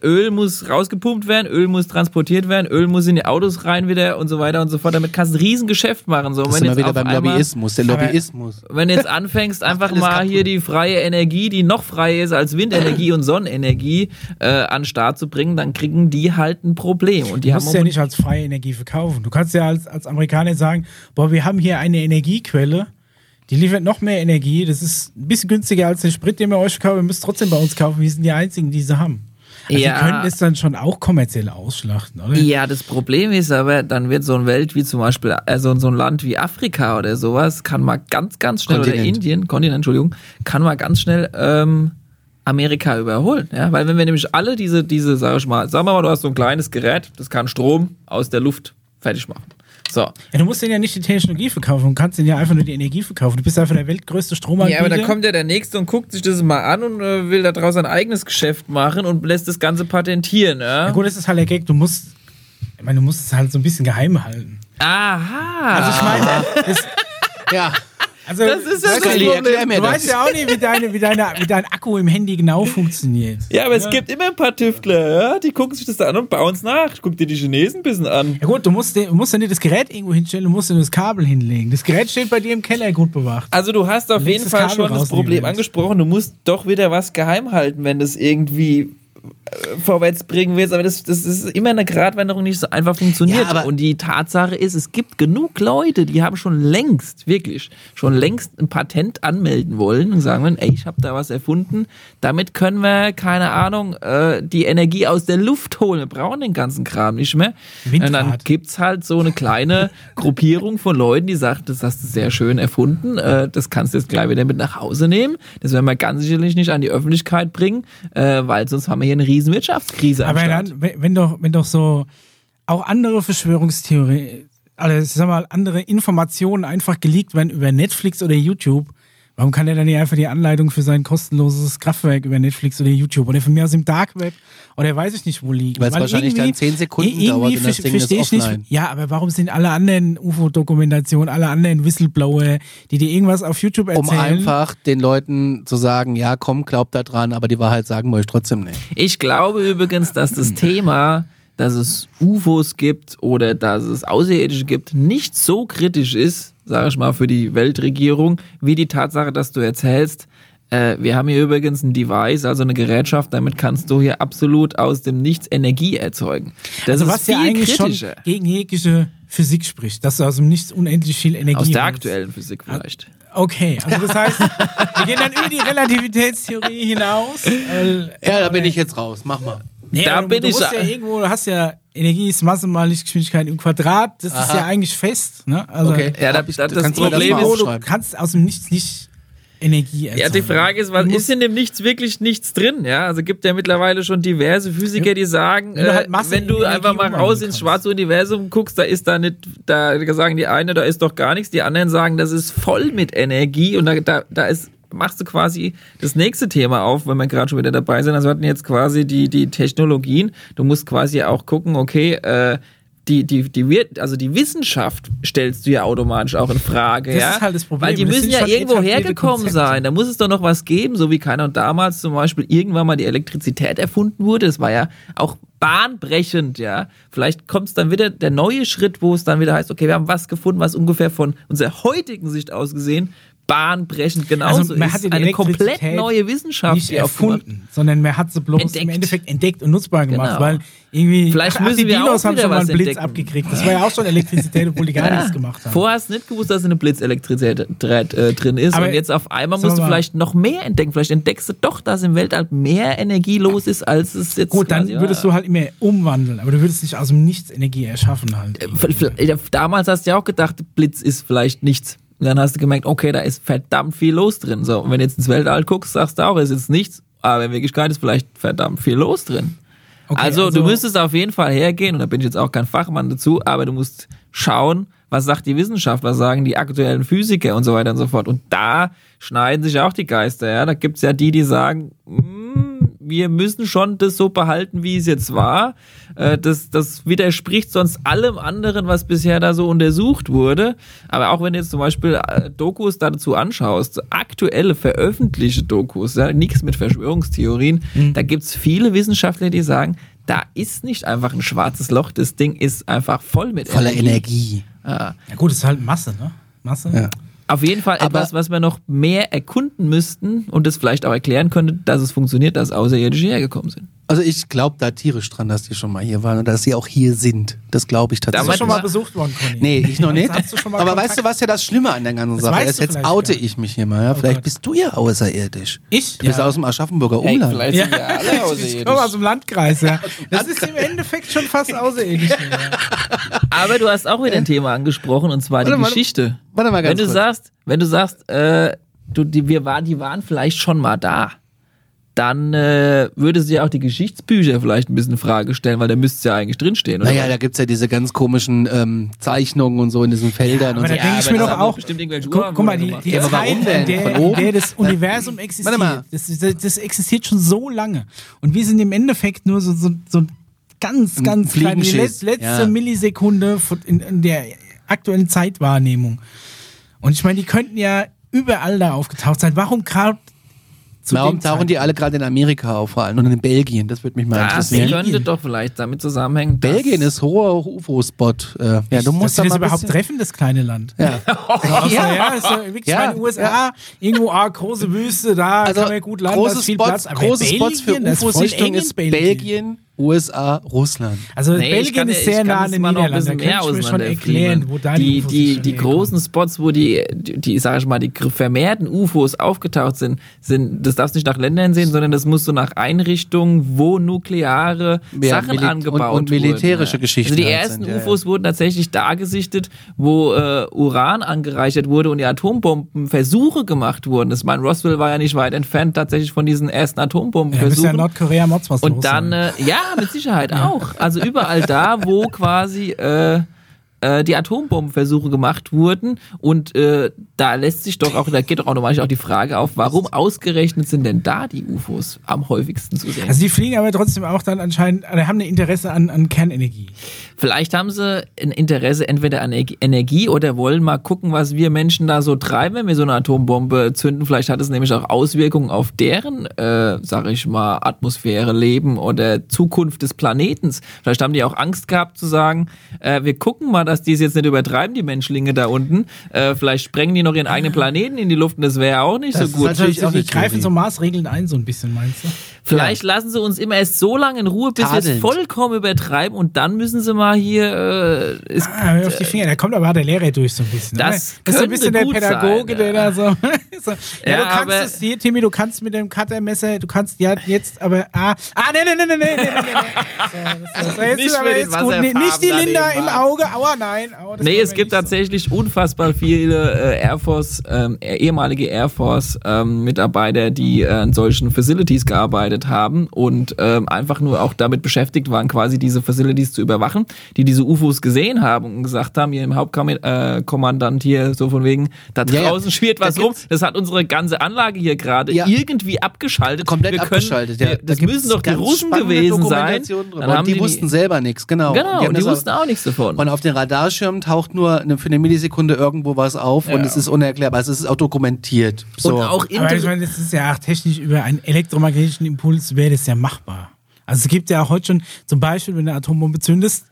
Öl muss rausgepumpt werden, Öl muss transportiert werden, Öl muss in die Autos rein wieder und so weiter und so fort. Damit kannst du ein Riesengeschäft machen. So, Das wenn sind wir jetzt wieder auf beim einmal- Lobbyismus, der Lobbyismus. wenn du jetzt anfängst, einfach mal kaputt. hier die freie Energie, die noch freier ist als Windenergie und Sonnenenergie, äh, an den Start zu bringen, dann kriegen die halt ein Problem. Und die Du haben musst ja nicht als freie Energie verkaufen. Du kannst ja als, als Amerikaner sagen, boah, wir haben hier eine Energiequelle, die liefert noch mehr Energie. Das ist ein bisschen günstiger als der Sprit, den wir euch verkaufen. Ihr müsst trotzdem bei uns kaufen. Wir sind die Einzigen, die sie haben. Also Ja. die könnten es dann schon auch kommerziell ausschlachten, oder? Ja, das Problem ist aber, dann wird so eine Welt wie zum Beispiel, also so ein Land wie Afrika oder sowas, kann mal ganz, ganz schnell, oder Kontinent. Indien, Kontinent, Entschuldigung, kann mal ganz schnell ähm, Amerika überholen. Ja? Weil wenn wir nämlich alle diese, diese, sag ich mal, sagen wir mal, du hast so ein kleines Gerät, das kann Strom aus der Luft fertig machen. So. Ja, du musst denen ja nicht die Technologie verkaufen, du kannst denen ja einfach nur die Energie verkaufen. Du bist einfach der weltgrößte Stromanbieter. Ja, aber da kommt ja der Nächste und guckt sich das mal an und äh, will daraus ein eigenes Geschäft machen und lässt das Ganze patentieren. Ja? ja, gut, das ist halt der Gag. Du musst, ich meine, du musst es halt so ein bisschen geheim halten. Aha. Also ich meine, das, Ja, also, Das ist ja das du, erklär mir Du das. weißt ja auch nicht, wie, deine, wie, deine, wie dein Akku im Handy genau funktioniert. ja, aber es gibt immer ein paar Tüftler, ja? die gucken sich das da an und bauen es nach. Guck dir die Chinesen ein bisschen an. Ja gut, du musst, du musst ja nicht das Gerät irgendwo hinstellen, du musst ja nur das Kabel hinlegen. Das Gerät steht bei dir im Keller gut bewacht. Also du hast auf Legst jeden das Fall schon das Problem angesprochen. Du musst doch wieder was geheim halten, wenn das irgendwie vorwärts bringen willst. Aber das, das ist immer eine Gratwanderung, die nicht so einfach funktioniert. Ja, aber- und die Tatsache ist, es gibt genug Leute, die haben schon längst, wirklich, schon längst ein Patent anmelden wollen und sagen, ey, ich habe da was erfunden. Damit können wir, keine Ahnung, äh, die Energie aus der Luft holen. Wir brauchen den ganzen Kram nicht mehr. Windrad. Und dann gibt's halt so eine kleine Gruppierung von Leuten, die sagt, das hast du sehr schön erfunden, äh, das kannst du jetzt gleich wieder mit nach Hause nehmen. Das werden wir ganz sicherlich nicht an die Öffentlichkeit bringen, äh, weil sonst haben wir hier eine riesen Wirtschaftskrise am Aber dann, wenn doch, wenn doch so auch andere Verschwörungstheorien, also sag mal, andere Informationen einfach geleakt werden über Netflix oder YouTube, warum kann der dann nicht einfach die Anleitung für sein kostenloses Kraftwerk über Netflix oder YouTube oder von mir aus im Dark Web oder weiß ich nicht wo liegen? Weil es wahrscheinlich dann 10 Sekunden dauert und das Ding ist ich nicht. offline. Ja, aber warum sind alle anderen UFO-Dokumentationen, alle anderen Whistleblower, die dir irgendwas auf YouTube erzählen? um einfach den Leuten zu sagen, ja, komm, glaubt da dran, aber die Wahrheit sagen wir euch trotzdem nicht. Ich glaube übrigens, dass das Thema, dass es UFOs gibt oder dass es Außerirdische gibt, nicht so kritisch ist, sage ich mal, für die Weltregierung, wie die Tatsache, dass du erzählst, äh, wir haben hier übrigens ein Device, also eine Gerätschaft, damit kannst du hier absolut aus dem Nichts Energie erzeugen. Das also ist was viel ja eigentlich kritischer. schon gegen jegliche Physik spricht, dass du aus dem Nichts unendlich viel Energie Aus der aktuellen Physik vielleicht. Okay, also das heißt, wir gehen dann über die Relativitätstheorie hinaus. Weil, Ja, da bin ich jetzt raus, mach mal. Nee, Da du, bin du ich musst ja- ja irgendwo, du hast ja Energie ist Masse mal Lichtgeschwindigkeit im Quadrat, das ist Aha. ja eigentlich fest. Ne? Also Okay. Ja, da, ich- da, das Problem ist, du kannst aus dem Nichts nicht Energie erzeugen. Ja, die Frage ist, was ist in dem Nichts wirklich nichts drin? Ja, also gibt ja mittlerweile schon diverse Physiker, die sagen, Wenn du halt äh, Masse wenn du einfach mal raus ins schwarze Universum guckst, da ist da nicht, da sagen die eine, da ist doch gar nichts, die anderen sagen, das ist voll mit Energie und da, da, da ist machst du quasi das nächste Thema auf, wenn wir gerade schon wieder dabei sind. Also wir hatten jetzt quasi die, die Technologien. Du musst quasi auch gucken, okay, äh, die, die, die wird, also die Wissenschaft stellst du ja automatisch auch in Frage. Das ja? ist halt das Problem. Weil die Das müssen ja irgendwo hergekommen Konzepte. sein. Da muss es doch noch was geben, so wie keiner und damals zum Beispiel irgendwann mal die Elektrizität erfunden wurde. Das war ja auch bahnbrechend, ja. Vielleicht kommt es dann wieder der neue Schritt, wo es dann wieder heißt, okay, wir haben was gefunden, was ungefähr von unserer heutigen Sicht aus gesehen bahnbrechend genauso Also man ist. hat ja die Eine komplett neue Wissenschaft, nicht die erfunden, sondern man hat sie bloß Entdeckt. im Endeffekt entdeckt und nutzbar gemacht, Genau. weil irgendwie Vielleicht ach, müssen die wir Dinos haben schon mal einen Blitz entdecken. abgekriegt. Das war ja auch schon Elektrizität, obwohl die gar nichts gemacht haben. Vorher hast du nicht gewusst, dass eine Blitzelektrizität äh, drin ist. Aber und jetzt auf einmal musst du vielleicht noch mehr entdecken. Vielleicht entdeckst du doch, dass im Weltall mehr Energie los ist, als es jetzt Gut, dann würdest du halt immer umwandeln, aber du würdest nicht aus dem Nichts Energie erschaffen halt. V- Damals hast du ja auch gedacht, Blitz ist vielleicht nichts. Und dann hast du gemerkt, okay, da ist verdammt viel los drin. So, und wenn du jetzt ins Weltall guckst, sagst du auch, es ist nichts. Aber in Wirklichkeit ist vielleicht verdammt viel los drin. Okay, also, du müsstest auf jeden Fall hergehen, und da bin ich jetzt auch kein Fachmann dazu, aber du musst schauen, was sagt die Wissenschaft, was sagen die aktuellen Physiker und so weiter und so fort. Und da schneiden sich auch die Geister. Ja? Da gibt's ja die, die sagen, "Mm, wir müssen schon das so behalten, wie es jetzt war. Äh, Das, das widerspricht sonst allem anderen, was bisher da so untersucht wurde. Aber auch wenn du jetzt zum Beispiel äh, Dokus dazu anschaust, aktuelle veröffentlichte Dokus, ja, nichts mit Verschwörungstheorien, Mhm. da gibt's viele Wissenschaftler, die sagen, da ist nicht einfach ein schwarzes Loch, das Ding ist einfach voll mit Voller Energie. Ah. Ja gut, das ist halt Masse, ne? Masse. Ja. Auf jeden Fall Aber- etwas, was wir noch mehr erkunden müssten und das vielleicht auch erklären könnte, dass es funktioniert, dass Außerirdische hergekommen sind. Also ich glaube da tierisch dran, dass die schon mal hier waren und dass sie auch hier sind. Das glaube ich Bist du tatsächlich. schon mal besucht worden, Conny? Nee, ich noch nicht. Aber Kontakt- weißt du, was ja das Schlimme an der ganzen Das Sache ist? Jetzt vielleicht oute nicht. ich mich hier mal. Ja? Vielleicht Gott. bist du ja außerirdisch. Ich? Du bist aus dem Aschaffenburger Umland. Ja. Ich komme aus dem Landkreis, ja. Das ist im Endeffekt schon fast außerirdisch. Ja. Aber du hast auch wieder ein Thema angesprochen und zwar die Warte mal, Geschichte. warte mal ganz wenn du kurz. sagst, wenn du sagst, äh, du, die, wir waren, die waren vielleicht schon mal da, dann äh, würde sie ja auch die Geschichtsbücher vielleicht ein bisschen in Frage stellen, weil da müsste es ja eigentlich drinstehen, oder? Naja, da gibt's ja diese ganz komischen ähm, Zeichnungen und so in diesen Feldern aber und so. da denke ich aber mir doch auch, guck, guck mal, die, die Ja, Zeit, warum denn? der, Von oben? der das Universum existiert, mal. das, das, das existiert schon so lange. Und wir sind im Endeffekt nur so, so, so ein ganz, ganz kleine, die let- letzte ja. Millisekunde von- in, in der aktuellen Zeitwahrnehmung. Und ich meine, die könnten ja überall da aufgetaucht sein. Warum gerade zu Warum tauchen die alle gerade in Amerika auf vor allem und in Belgien? Das würde mich mal Das interessieren. könnte doch vielleicht damit zusammenhängen. dass- Belgien ist hoher UFO-Spot. Äh, ja, du Dass musst sie da das mal überhaupt treffen, das kleine Land. Ja. Außer, ja, ist ja wirklich Ja, USA, irgendwo ah, große Wüste, da Also kann man gut landen, große Spots, Platz. Aber große Spots für Belgien, das ist voll UFO-Sichtung ist Belgien, USA, Russland. Also Nee, ich Belgien kann- ist sehr kann nah an den mal noch ein Niederlanden. Da bisschen mehr könnte ich mir schon erklären, wo da die, die, die, UFOs die, großen Spots, wo die, die, die, sag ich mal, die vermehrten UFOs aufgetaucht sind, sind, das darfst du nicht nach Ländern sehen, sondern das musst du nach Einrichtungen, wo nukleare Ja, Sachen angebaut und- und militärische wurden. Geschichten Also die halt ersten sind, ja, ja. UFOs wurden tatsächlich da gesichtet, wo äh, Uran angereichert wurde und die Atombombenversuche gemacht wurden. Das mein Roswell war ja nicht weit entfernt tatsächlich von diesen ersten Ja, Atombombenversuchen. ja Nordkorea Mods was los Und dann, äh, ja, mit Sicherheit auch. Also überall da, wo quasi äh, äh, die Atombombenversuche gemacht wurden. Und äh, da lässt sich doch auch, da geht doch automatisch auch die Frage auf, warum ausgerechnet sind denn da die UFOs am häufigsten zu sehen? Also die fliegen aber trotzdem auch dann anscheinend, oder haben ein Interesse an, an Kernenergie. Vielleicht haben sie ein Interesse entweder an Ener- Energie oder wollen mal gucken, was wir Menschen da so treiben, wenn wir so eine Atombombe zünden. Vielleicht hat es nämlich auch Auswirkungen auf deren, äh, sag ich mal, Atmosphäre, Leben oder Zukunft des Planetens. Vielleicht haben die auch Angst gehabt zu sagen, äh, wir gucken mal, dass die es jetzt nicht übertreiben, die Menschlinge da unten. Äh, vielleicht sprengen die noch ihren eigenen Planeten in die Luft und das wäre auch nicht Das so ist gut. natürlich Also auch die greifen so Maßregeln ein, so ein bisschen, meinst du? Vielleicht ja. lassen sie uns immer erst so lange in Ruhe, bis wir es vollkommen übertreiben und dann müssen sie mal hier. Äh, ist, ah, auf die Finger, da kommt aber der Lehrer durch so ein bisschen. Das, das ist so ein bisschen der Pädagoge, sein, der da so. so. Ja, ja, du kannst es hier, Timmy, du kannst mit dem Cuttermesser, du kannst ja jetzt, aber. Ah, ah nee, nee, nee, nee, nee, nee, nee. nee. So, nicht, nee, nicht die Linda im Auge, aua, nein. Aua, nee, es gibt tatsächlich so. unfassbar viele äh, Air Force, ähm, ehemalige Air Force-Mitarbeiter, ähm, die äh, in solchen Facilities gearbeitet abgearbeitet haben und ähm, einfach nur auch damit beschäftigt waren, quasi diese Facilities zu überwachen, die diese UFOs gesehen haben und gesagt haben, hier im Hauptkommandant hier so von wegen, da Ja, ja. draußen schwirrt was Da rum, das hat unsere ganze Anlage hier gerade Ja. irgendwie abgeschaltet. Komplett Wir können- abgeschaltet, ja. wir- Da Das gibt's müssen doch die Russen gewesen sein. Dann Und haben die, wussten selber nichts, genau. Genau, haben und die das wussten auch nichts davon. Und auf den Radarschirmen taucht nur eine, für eine Millisekunde irgendwo was auf und es ist unerklärbar. Also es ist auch dokumentiert. So. Und auch Aber ich meine, das ist ja auch technisch über einen elektromagnetischen Impuls wäre das ja machbar. Also es gibt ja auch heute schon, zum Beispiel, wenn du eine Atombombe zündest,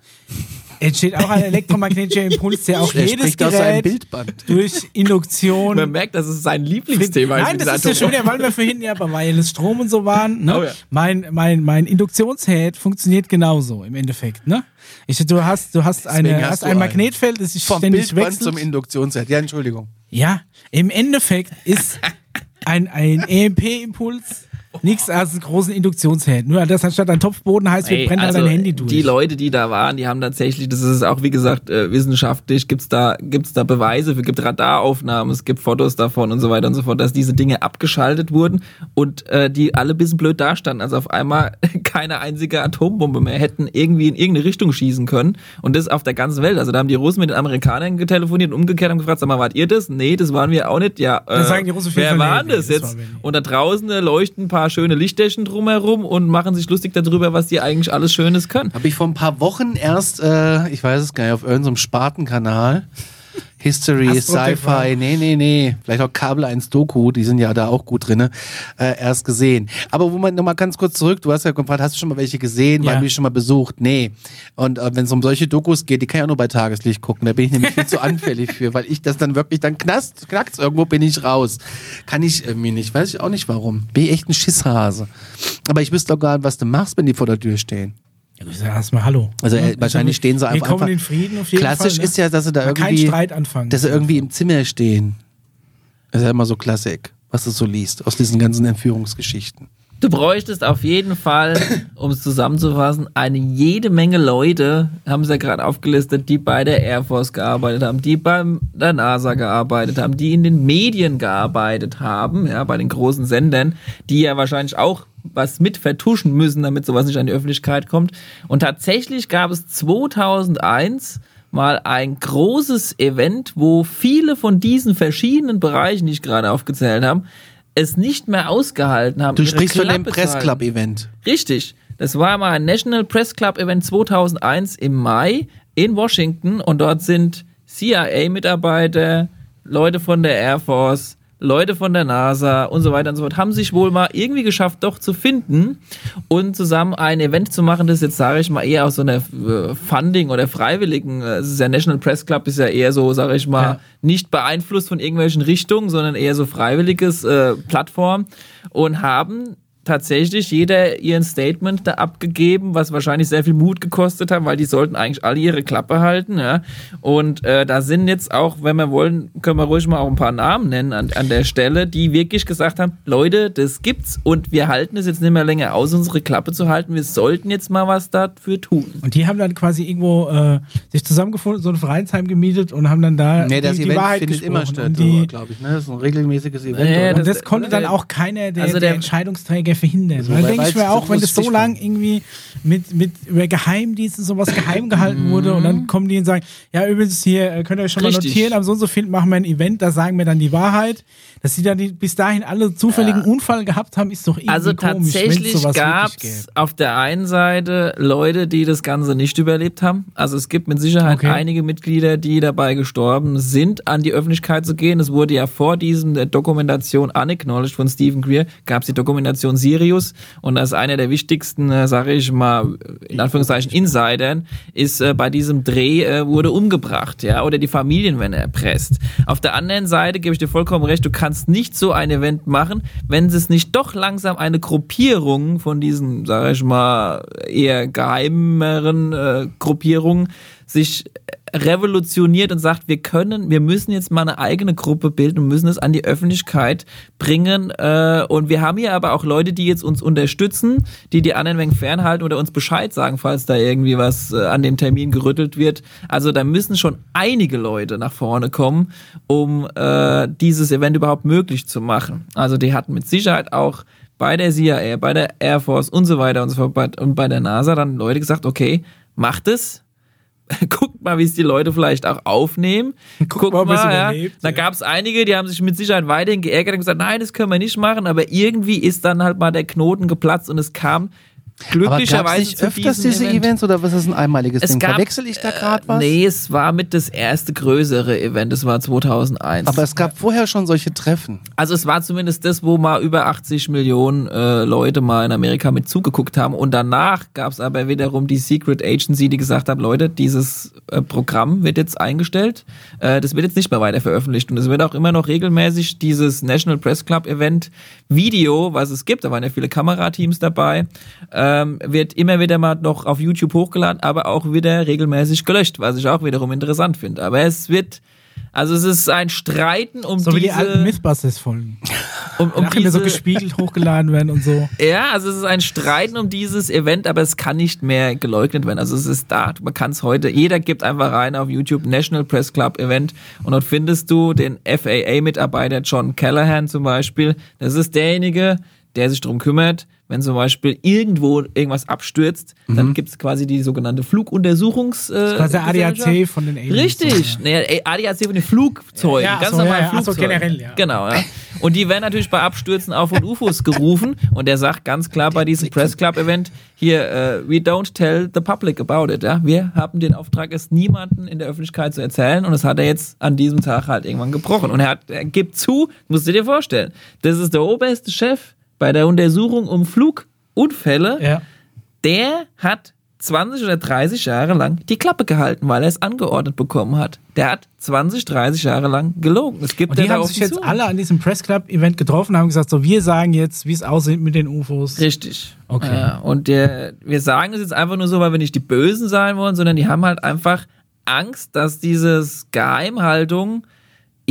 entsteht auch ein elektromagnetischer Impuls, der auch Der jedes Gerät Bildband. durch Induktion man merkt, das ist sein Lieblingsthema. Nein, das ist ja wieder, weil wir vorhin ja bei Wireless Strom und so waren. Ne? Oh ja. Mein, mein, mein Induktionsherd funktioniert genauso im Endeffekt. Ne? Ich, du hast, du hast, eine, hast hast du ein. Magnetfeld, das sich Vom ständig Bildband wechselt. zum Induktionsset. Ja, Entschuldigung. Ja, im Endeffekt ist ein, ein EMP-Impuls nichts als einen großen Induktionsherd. Nur das anstatt ein Topfboden heißt, wir Ey, brennen also, dein Handy durch. Die Leute, die da waren, die haben tatsächlich, das ist auch wie gesagt äh, wissenschaftlich, gibt's da gibt's da Beweise, es gibt Radaraufnahmen, es gibt Fotos davon und so weiter und so fort, dass diese Dinge abgeschaltet wurden und äh, die alle ein bisschen blöd dastanden. Also auf einmal keine einzige Atombombe mehr hätten irgendwie in irgendeine Richtung schießen können und das auf der ganzen Welt. Also da haben die Russen mit den Amerikanern getelefoniert und umgekehrt haben gefragt, sag mal, wart ihr das? Nee, das waren wir auch nicht. Ja, äh, Dann sagen die Russen jeden wer waren das das jetzt? wir nicht. Und da draußen leuchten ein paar schöne Lichtdächen drumherum und machen sich lustig darüber, was die eigentlich alles Schönes können. Habe ich vor ein paar Wochen erst, äh, ich weiß es gar nicht, auf irgendeinem Spartenkanal. History. Sci-Fi, nee, nee, nee, vielleicht auch Kabel 1 Doku, die sind ja da auch gut drinne, äh, erst gesehen. Aber wo man nochmal ganz kurz zurück, du hast ja gefragt, hast du schon mal welche gesehen, Ja. weil mich schon mal besucht? Nee. Und äh, wenn es um solche Dokus geht, die kann ich auch nur bei Tageslicht gucken, da bin ich nämlich viel zu anfällig für, weil ich das dann wirklich, dann knast, knackt's irgendwo, bin ich raus. Kann ich irgendwie nicht, weiß ich auch nicht warum. Bin ich echt ein Schisshase. Aber ich wüsste doch gar nicht, was du machst, wenn die vor der Tür stehen. Ja, ich sag erstmal Hallo. Also Ja, äh, wahrscheinlich stehen sie einfach. Willkommen einfach in Frieden auf jeden Klassisch Fall. ne? ist ja, dass sie da Man keinen irgendwie, Streit anfangen. dass sie irgendwie im Zimmer stehen. Das ist ja immer so Klassik, was du so liest aus diesen ganzen Entführungsgeschichten. Du bräuchtest auf jeden Fall, um es zusammenzufassen, eine jede Menge Leute, haben sie ja gerade aufgelistet, die bei der Air Force gearbeitet haben, die bei der NASA gearbeitet haben, die in den Medien gearbeitet haben, ja, bei den großen Sendern, die ja wahrscheinlich auch was mit vertuschen müssen, damit sowas nicht an die Öffentlichkeit kommt. Und tatsächlich gab es 2001 mal ein großes Event, wo viele von diesen verschiedenen Bereichen, die ich gerade aufgezählt habe, es nicht mehr ausgehalten haben. Du sprichst von dem Klappe zu halten. Pressclub-Event. Richtig. Das war mal ein National Press Club Event 2001 im Mai in Washington und dort sind CIA-Mitarbeiter, Leute von der Air Force, Leute von der NASA und so weiter und so fort, haben sich wohl mal irgendwie geschafft, doch zu finden und zusammen ein Event zu machen, das jetzt, sage ich mal, eher aus so einer äh, Funding- oder Freiwilligen, äh, es ist ja National Press Club, ist ja eher so, sage ich mal, Ja. nicht beeinflusst von irgendwelchen Richtungen, sondern eher so freiwilliges äh, Plattform und haben tatsächlich jeder ihren Statement da abgegeben, was wahrscheinlich sehr viel Mut gekostet hat, weil die sollten eigentlich alle ihre Klappe halten. Ja? Und äh, da sind jetzt auch, wenn wir wollen, können wir ruhig mal auch ein paar Namen nennen an, an der Stelle, die wirklich gesagt haben, Leute, das gibt's und wir halten es jetzt nicht mehr länger aus, unsere Klappe zu halten. Wir sollten jetzt mal was dafür tun. Und die haben dann quasi irgendwo äh, sich zusammengefunden, so ein Vereinsheim gemietet und haben dann da Nee, das die, die Event Wahrheit findet gesprochen. immer statt, glaube ich. Ne? Das ist ein regelmäßiges Event. Nee, oder? und das, das- konnte dann äh, auch keiner der, also der, der- Entscheidungsträger verhindern. So, Weil wer denke ich mir auch, wenn das so lang irgendwie mit, mit über Geheimdienst und sowas geheim gehalten wurde und dann kommen die und sagen, ja übrigens hier, äh, könnt ihr euch schon mal Richtig. notieren, am so und so viel machen wir ein Event, da sagen wir dann die Wahrheit. Dass sie dann die, bis dahin alle zufälligen Unfall gehabt haben, ist doch irgendwie Also komisch, tatsächlich gab es auf der einen Seite Leute, die das Ganze nicht überlebt haben. Also es gibt mit Sicherheit Okay. einige Mitglieder, die dabei gestorben sind, an die Öffentlichkeit zu gehen. Es wurde ja vor diesem der Dokumentation Unacknowledged von Stephen Greer, gab es die Dokumentation Sirius und als einer der wichtigsten, äh, sage ich mal, in Anführungszeichen Insidern, ist äh, bei diesem Dreh äh, wurde umgebracht, ja, oder die Familien werden erpresst. Auf der anderen Seite gebe ich dir vollkommen recht, du kannst nicht so ein Event machen, wenn es nicht doch langsam eine Gruppierung von diesen, sage ich mal, eher geheimeren äh, Gruppierungen sich revolutioniert und sagt, wir können, wir müssen jetzt mal eine eigene Gruppe bilden und müssen es an die Öffentlichkeit bringen. Äh, und wir haben hier aber auch Leute, die jetzt uns unterstützen, die die anderen wegen fernhalten oder uns Bescheid sagen, falls da irgendwie was äh, an dem Termin gerüttelt wird. Also da müssen schon einige Leute nach vorne kommen, um äh, dieses Event überhaupt möglich zu machen. Also die hatten mit Sicherheit auch bei der CIA, bei der Air Force und so weiter und so fort und bei der NASA dann Leute gesagt, okay, macht es, guckt mal, wie es die Leute vielleicht auch aufnehmen. Guckt mal, ob es mal, ja. überlebt, Da gab es einige, die haben sich mit Sicherheit weiterhin geärgert und gesagt, nein, das können wir nicht machen, aber irgendwie ist dann halt mal der Knoten geplatzt und es kam glücklicherweise nicht öfters diese Event. Events oder was ist das ein einmaliges Es Ding? gab, Verwechsel ich da gerade äh, was? Nee, es war mit das erste größere Event, das war 2001. Aber es gab vorher schon solche Treffen. Also es war zumindest das, wo mal über 80 Millionen äh, Leute mal in Amerika mit zugeguckt haben. Und danach gab es aber wiederum die Secret Agency, die gesagt hat, Leute, dieses äh, Programm wird jetzt eingestellt. Äh, das wird jetzt nicht mehr weiter veröffentlicht. Und es wird auch immer noch regelmäßig dieses National Press Club Event Video, was es gibt, da waren ja viele Kamerateams dabei, ähm, wird immer wieder mal noch auf YouTube hochgeladen, aber auch wieder regelmäßig gelöscht, was ich auch wiederum interessant finde. Aber es wird... Also es ist ein Streiten um So wie diese... die alten Mythbusters-Folgen. um, um immer so gespiegelt hochgeladen werden und so. ja, also es ist ein Streiten um dieses Event, aber es kann nicht mehr geleugnet werden. Also es ist da. Man kann es heute, jeder gibt einfach rein auf YouTube National Press Club Event und dort findest du den FAA-Mitarbeiter John Callahan zum Beispiel. Das ist derjenige, der sich darum kümmert, wenn zum Beispiel irgendwo irgendwas abstürzt, dann gibt es quasi die sogenannte Fluguntersuchungs... Äh, Mhm. Das ist quasi. ADAC von den Aliens. Richtig. Nee, ey, ADAC von den Flugzeugen. Ja, ganz so, ja, normal ja. Ach so, Flugzeugen. generell, ja. Genau, ja. Und die werden natürlich bei Abstürzen auch von UFOs gerufen. Und der sagt ganz klar bei diesem Press Club Event, hier, äh, we don't tell the public about it. Ja? Wir haben den Auftrag, es niemanden in der Öffentlichkeit zu erzählen. Und das hat er jetzt an diesem Tag halt irgendwann gebrochen. Und er, hat, er gibt zu, musst du dir vorstellen, das ist der oberste Chef bei der Untersuchung um Flugunfälle Ja. der hat 20 oder 30 Jahre lang die Klappe gehalten, weil er es angeordnet bekommen hat. Der hat 20, 30 Jahre lang gelogen. Es gibt Und die haben sich jetzt zu. alle an diesem Press Club Event getroffen und haben gesagt, so wir sagen jetzt, wie es aussieht mit den UFOs. Richtig. Okay. Ja, und der, wir sagen das jetzt einfach nur so, weil wir nicht die Bösen sein wollen, sondern die haben halt einfach Angst, dass dieses Geheimhaltung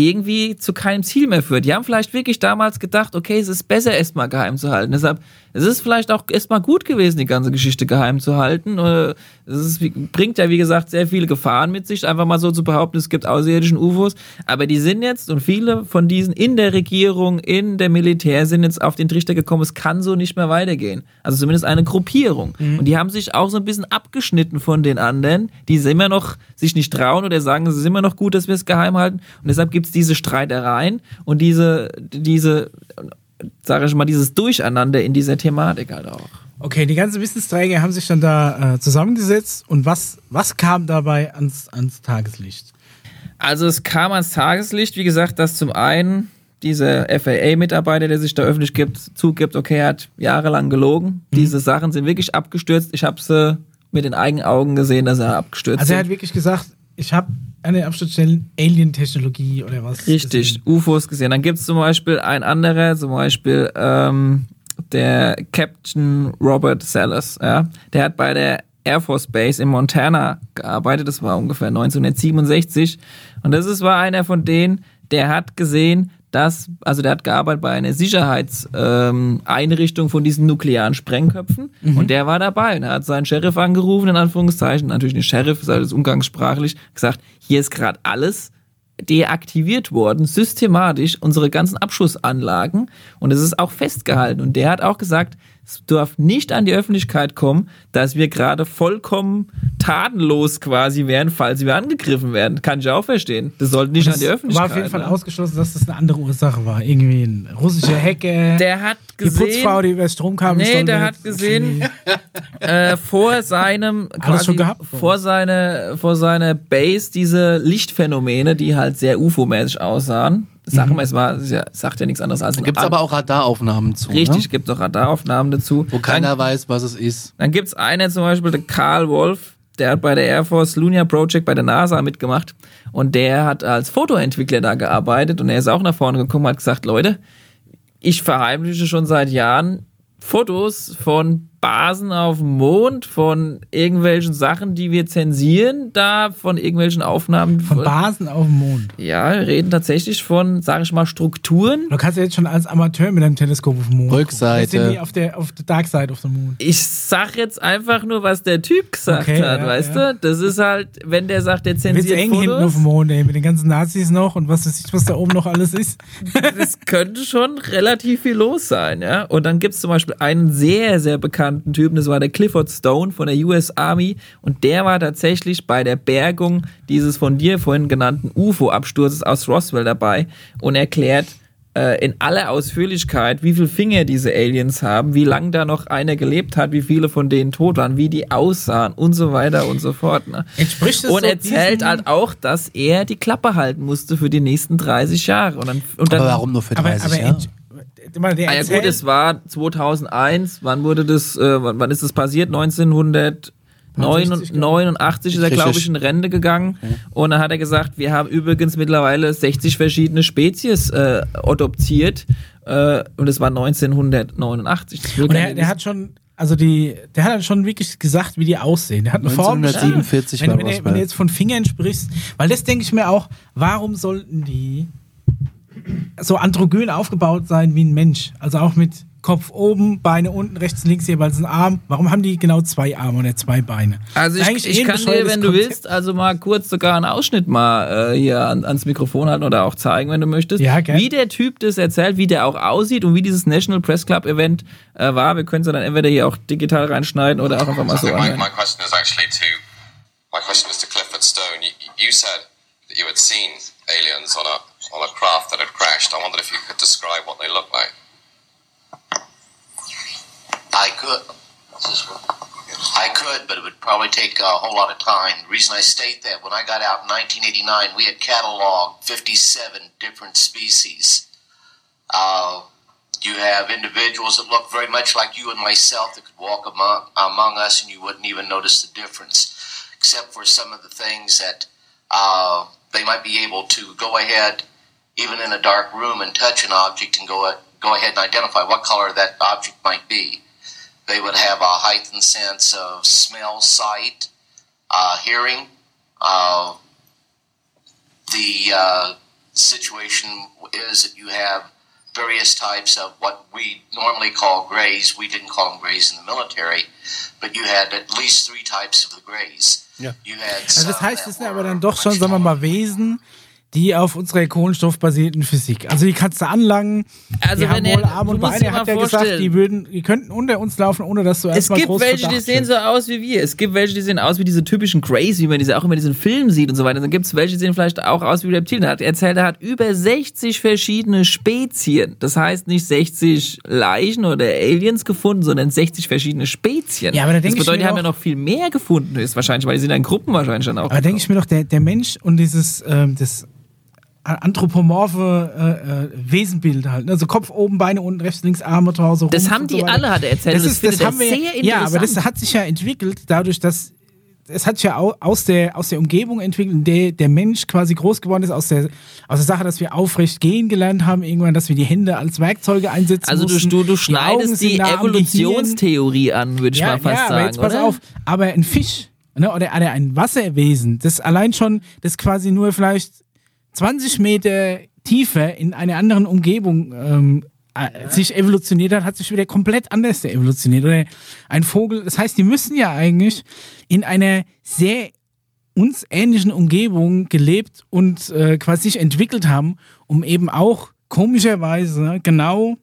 irgendwie zu keinem Ziel mehr führt. Die haben vielleicht wirklich damals gedacht, okay, es ist besser erstmal geheim zu halten. Deshalb, es ist vielleicht auch erstmal gut gewesen, die ganze Geschichte geheim zu halten. Äh, Es ist, bringt ja, wie gesagt, sehr viele Gefahren mit sich, einfach mal so zu behaupten, es gibt außerirdischen UFOs. Aber die sind jetzt, und viele von diesen in der Regierung, in der Militär sind jetzt auf den Trichter gekommen, es kann so nicht mehr weitergehen. Also zumindest eine Gruppierung. Und die haben sich auch so ein bisschen abgeschnitten von den anderen, die immer noch sich nicht trauen oder sagen, es ist immer noch gut, dass wir es geheim halten. Und deshalb gibt es diese Streitereien und diese, diese, sage ich mal, dieses Durcheinander in dieser Thematik halt auch. Okay, die ganzen Wissensträger haben sich dann da äh, zusammengesetzt und was, was kam dabei ans, ans Tageslicht? Also es kam ans Tageslicht, wie gesagt, dass zum einen dieser FAA-Mitarbeiter, der sich da öffentlich gibt, zugibt, okay, er hat jahrelang gelogen. Diese Sachen sind wirklich abgestürzt. Ich habe sie mit den eigenen Augen gesehen, dass er abgestürzt Also er hat wirklich gesagt, ich habe eine Absturzstellen Alien-Technologie oder was. Richtig. UFOs gesehen. Dann gibt es zum Beispiel ein anderer, zum Beispiel ähm, der Captain Robert Sellers. Ja? Der hat bei der Air Force Base in Montana gearbeitet. Das war ungefähr 1967. Und das ist, war einer von denen, der hat gesehen, dass, also der hat gearbeitet bei einer Sicherheitseinrichtung ähm, von diesen nuklearen Sprengköpfen. Und der war dabei. Und er hat seinen Sheriff angerufen, in Anführungszeichen, natürlich nicht Sheriff, ist alles umgangssprachlich, gesagt, hier ist gerade alles deaktiviert worden, systematisch unsere ganzen Abschussanlagen. Und es ist auch festgehalten. Und der hat auch gesagt, es darf nicht an die Öffentlichkeit kommen, dass wir gerade vollkommen tatenlos quasi wären, falls wir angegriffen werden. Kann ich auch verstehen. Das sollte nicht Das an die Öffentlichkeit. war auf jeden Fall ne? ausgeschlossen, dass das eine andere Ursache war. Irgendwie ein russischer Hacker, Der hat die gesehen, Putzfrau, die über das Stromkabel Nee, der hat gesehen, äh, vor seinem Alles schon gehabt? vor seiner vor seiner Base diese Lichtphänomene, die halt sehr UFO-mäßig aussahen. Sagen wir es ist ja, sagt ja nichts anderes als Gibt es Ab- aber auch Radaraufnahmen zu. Richtig, Ne? gibt auch Radaraufnahmen dazu. Wo keiner weiß, was es ist. Dann gibt's einen zum Beispiel, der Carl Wolf, der hat bei der Air Force Lunar Project bei der NASA mitgemacht und der hat als Fotoentwickler da gearbeitet und er ist auch nach vorne gekommen und hat gesagt, Leute, ich verheimliche schon seit Jahren Fotos von Basen auf dem Mond, von irgendwelchen Sachen, die wir zensieren, da von irgendwelchen Aufnahmen. Von Basen auf dem Mond. Ja, wir reden tatsächlich von, sag ich mal, Strukturen. Du kannst ja jetzt schon als Amateur mit deinem Teleskop auf dem Mond. Rückseite. gucken. Sind die auf der, auf der Dark Side of the Moon. Ich sag jetzt einfach nur, was der Typ gesagt Okay, hat, ja, weißt ja. du? Das ist halt, wenn der sagt, der Wird's zensiert eng Fotos, hinten auf dem Mond, ey, mit den ganzen Nazis noch und was weiß ich, was da oben noch alles ist. das könnte schon relativ viel los sein, ja. Und dann gibt's zum Beispiel einen sehr, sehr bekannten Typen, das war der Clifford Stone von der US Army und der war tatsächlich bei der Bergung dieses von dir vorhin genannten UFO-Absturzes aus Roswell dabei und erklärt äh, in aller Ausführlichkeit, wie viele Finger diese Aliens haben, wie lange da noch einer gelebt hat, wie viele von denen tot waren, wie die aussahen und so weiter und so fort. Ne? Entspricht das Und so erzählt halt auch, dass er die Klappe halten musste für die nächsten 30 Jahre. Und dann, und dann Aber warum nur für Aber, 30 aber Jahre? Mal, der Ah ja gut, es war 2001. Wann wurde das? Äh, wann, ist das passiert? 1989 ist er, glaube ich, in Rente gegangen. Und dann hat er gesagt, wir haben übrigens mittlerweile 60 verschiedene Spezies äh, adoptiert. Äh, und es war 1989. Das Und der, der hat schon, also die, der hat dann schon wirklich gesagt, wie die aussehen. Der hat eine Form. 1947 wenn, war wenn, Roswell. wenn du jetzt von Fingern sprichst, weil das denke ich mir auch, warum sollten die so androgyn aufgebaut sein wie ein Mensch? Also auch mit Kopf oben, Beine unten, rechts, links jeweils ein Arm. Warum haben die genau zwei Arme oder zwei Beine? Also ich, ich kann dir, wenn du Konzept. willst, also mal kurz sogar einen Ausschnitt mal äh, hier an, ans Mikrofon halten oder auch zeigen, wenn du möchtest, Ja, wie der Typ das erzählt, wie der auch aussieht und wie dieses National Press Club Event äh, war. Wir können es dann entweder hier auch digital reinschneiden oder auch einfach mal so my, my question is actually to my question is to Clifford Stone. You, you said that you had seen aliens on a on a craft that had crashed. I wondered if you could describe what they look like. I could. I could, but it would probably take a whole lot of time. The reason I state that, when I got out in 1989, we had cataloged 57 different species. Uh, you have individuals that look very much like you and myself that could walk among, among us and you wouldn't even notice the difference, except for some of the things that uh, they might be able to go ahead, even in a dark room, and touch an object and go, go ahead and identify what color that object might be they would have a heightened sense of smell, sight, uh, hearing. Uh, the uh, situation is that you have various types of what we normally call grays. We didn't call them grays in the military, but you had at least three types of the grays. Yeah. You had Also das heißt, es sind aber dann doch schon, sagen wir mal, Wesen, die auf unserer kohlenstoffbasierten Physik. Also die kannst du anlangen, Also die haben wenn er- wohl Arme und Beine. Er hat ja gesagt, die würden, die könnten unter uns laufen, ohne dass du Es erstmal gibt groß welche, die Verdacht sehen so aus wie wir. Es gibt welche, die sehen aus wie diese typischen Grays, wie man diese auch immer in diesen Filmen sieht und so weiter. Dann gibt es welche, die sehen vielleicht auch aus wie Reptilien. Er hat erzählt, er hat über 60 verschiedene Spezien. Das heißt nicht 60 Leichen oder Aliens gefunden, sondern 60 verschiedene Spezien. Ja, aber da das ich bedeutet, mir die haben ja noch viel mehr gefunden, ist wahrscheinlich, weil die sind in Gruppen wahrscheinlich dann auch. Aber denke ich mir doch, der, der Mensch und dieses ähm, das anthropomorphe äh, äh, Wesenbild halt. ne? Also Kopf oben, Beine unten, rechts, links, Arme, Torso, Das haben die so alle, hat er erzählt. Das, das ist, das er haben wir sehr ja, aber das interessant. hat sich ja entwickelt dadurch, dass es hat sich ja au- aus der, aus der Umgebung entwickelt, in der der Mensch quasi groß geworden ist, aus der, aus der Sache, dass wir aufrecht gehen gelernt haben, irgendwann, dass wir die Hände als Werkzeuge einsetzen Also du, mussten. du, du Die schneidest die Gehirn. Evolutionstheorie an, würde ich ja, mal fast ja, sagen. aber jetzt pass oder? auf, aber ein Fisch ne, oder, oder ein Wasserwesen, das allein schon, das quasi nur vielleicht 20 Meter tiefer in einer anderen Umgebung ähm, äh, sich evolutioniert hat, hat sich wieder komplett anders evolutioniert. Oder ein Vogel, das heißt, die müssen ja eigentlich in einer sehr uns ähnlichen Umgebung gelebt und äh, quasi sich entwickelt haben, um eben auch komischerweise genau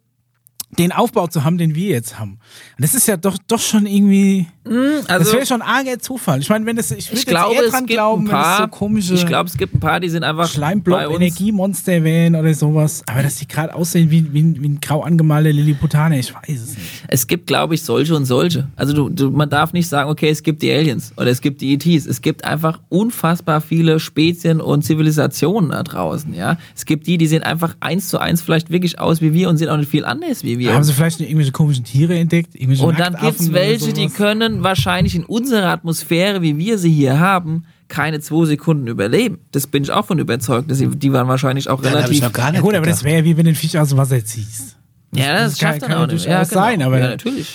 den Aufbau zu haben, den wir jetzt haben. Und das ist ja doch, doch schon irgendwie, das also, wäre schon arger Zufall. Ich meine, wenn das, ich würde ich jetzt glaube, eher es dran gibt glauben, ein wenn das so paar, komische ich glaube, es gibt ein paar, die sind einfach Schleimblock. Energiemonster wären oder sowas. Aber dass die gerade aussehen wie, wie, wie ein grau angemalter Lilliputaner, ich weiß es nicht. Es gibt, glaube ich, solche und solche. Also du, du, man darf nicht sagen, okay, es gibt die Aliens oder es gibt die ETs. Es gibt einfach unfassbar viele Spezien und Zivilisationen da draußen, ja. Es gibt die, die sehen einfach eins zu eins vielleicht wirklich aus wie wir und sind auch nicht viel anders wie wir. Haben sie vielleicht noch irgendwelche komischen Tiere entdeckt? Irgendwelche und dann gibt's oder welche, die können wahrscheinlich in unserer Atmosphäre, wie wir sie hier haben, keine zwei Sekunden überleben. Das bin ich auch von überzeugt. dass sie- Die waren wahrscheinlich auch ich relativ noch gar Ja nicht gut, aber das gedacht. wäre wie wenn du den Fisch aus dem Wasser ziehst. Ja, das, Das kann- schafft dann kann auch ja nicht. Ja, genau. sein, aber- ja, natürlich.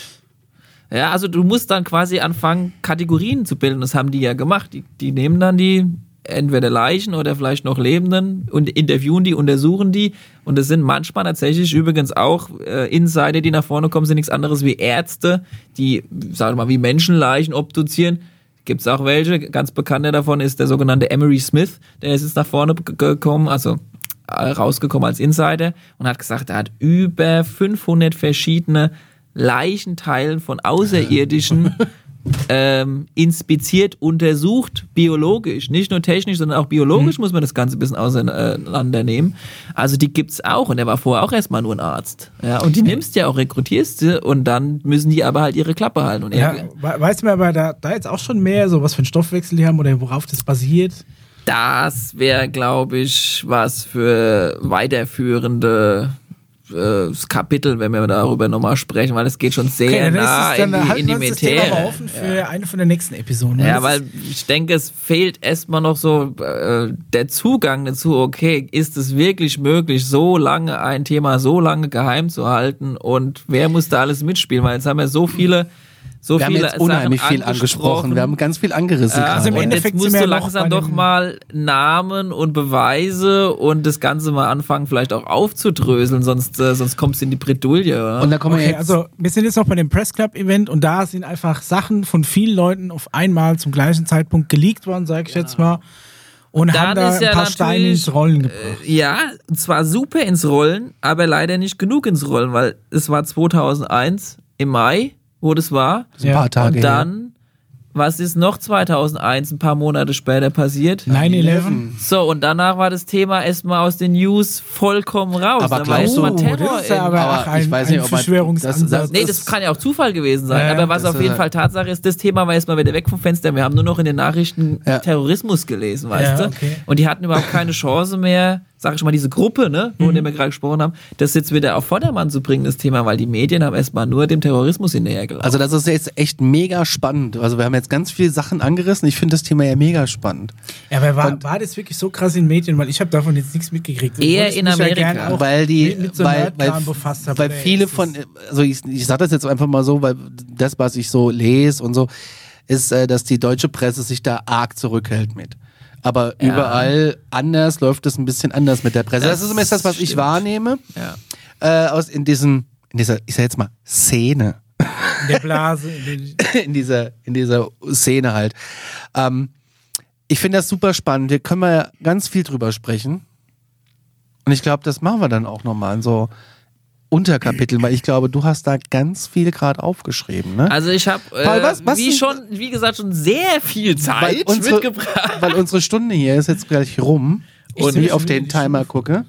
Ja, also du musst dann quasi anfangen, Kategorien zu bilden. Das haben die ja gemacht. Die, die nehmen dann die entweder Leichen oder vielleicht noch Lebenden und interviewen die, untersuchen die. Und das sind manchmal tatsächlich übrigens auch äh, Insider, die nach vorne kommen, sind nichts anderes wie Ärzte, die, sagen wir mal, wie Menschenleichen obduzieren. Gibt's auch welche. Ganz bekannter davon ist der sogenannte Emery Smith. Der ist jetzt nach vorne gekommen, also äh, rausgekommen als Insider und hat gesagt, er hat über 500 verschiedene Leichenteilen von Außerirdischen ähm, inspiziert, untersucht, biologisch, nicht nur technisch, sondern auch biologisch muss man das Ganze ein bisschen auseinandernehmen. Also die gibt's auch und er war vorher auch erstmal nur ein Arzt. Ja, und die nimmst ja auch, rekrutierst du und dann müssen die aber halt ihre Klappe halten. Und Ja, we- weiß man aber da, da jetzt auch schon mehr, so was für einen Stoffwechsel die haben oder worauf das basiert? das wäre, glaube ich, was für weiterführende Kapitel, wenn wir darüber nochmal sprechen, weil es geht schon sehr dann nah dann, in die, in die das Materie. mal offen für eine von den nächsten Episoden. Ja, Das weil ich denke, es fehlt erstmal noch so äh, der Zugang dazu, okay, ist es wirklich möglich, so lange ein Thema so lange geheim zu halten und wer muss da alles mitspielen? Weil jetzt haben wir so viele, so Wir haben viele jetzt unheimlich Sachen viel angesprochen. Wir haben ganz viel angerissen. ja, Also im Endeffekt jetzt musst wir du ja noch langsam doch mal Namen und Beweise und das Ganze mal anfangen, vielleicht auch aufzudröseln, sonst, äh, sonst kommst du in die Bredouille. Oder? und da kommen wir Okay, jetzt. also wir sind jetzt noch bei dem Press Club Event und da sind einfach Sachen von vielen Leuten auf einmal zum gleichen Zeitpunkt geleakt worden, sage ich jetzt mal. Und Dann haben da ist ein ja paar Steine ins Rollen gebracht. Äh, ja, und zwar super ins Rollen, aber leider nicht genug ins Rollen, weil es war 2001 im Mai, wo das war. ein paar Tage und her. dann, was ist noch 2001, ein paar Monate später passiert? 9-11. So, und danach war das Thema erstmal aus den News vollkommen raus. Aber da war glaubst du- erstmal Oh, Terror das ist ja aber, aber ein, ich weiß ein nicht, ob man- das- das- Nee, das kann ja auch Zufall gewesen sein. Ja, aber was das auf jeden Fall Tatsache ist, das Thema war erstmal wieder weg vom Fenster. Wir haben nur noch in den Nachrichten Ja. Terrorismus gelesen, weißt Ja, du? okay. Und die hatten überhaupt keine Chance mehr, sag ich mal, diese Gruppe, ne, Mhm. von der wir gerade gesprochen haben, das jetzt wieder auf Vordermann zu bringen, das Thema, weil die Medien haben erstmal nur dem Terrorismus hinterhergelaufen. Also das ist jetzt echt mega spannend. Also wir haben jetzt ganz viele Sachen angerissen. Ich finde das Thema ja mega spannend. Ja, aber war, war das wirklich so krass in den Medien? Weil ich habe davon jetzt nichts mitgekriegt. Eher in mich Amerika. Ja weil die, mit, mit so weil, weil, habe. weil viele von, also ich, ich sage das jetzt einfach mal so, weil das, was ich so lese und so, ist, äh, dass die deutsche Presse sich da arg zurückhält mit. Aber Ja. überall anders läuft es ein bisschen anders mit der Presse. Das, Das ist zumindest das, was ich stimmt. wahrnehme. ja. Äh, aus in diesen, in dieser, ich sag jetzt mal, Szene. in der Blase. In in dieser, in dieser Szene halt. Ähm, ich finde das super spannend. Hier können wir ja ganz viel drüber sprechen. Und ich glaube, das machen wir dann auch nochmal in so Unterkapiteln, weil ich glaube, du hast da ganz viel gerade aufgeschrieben, ne? Also ich habe, äh, wie schon, wie gesagt, schon sehr viel Zeit unsere, mitgebracht. weil unsere Stunde hier ist jetzt gleich rum Ich und ich auf den Timer gucke.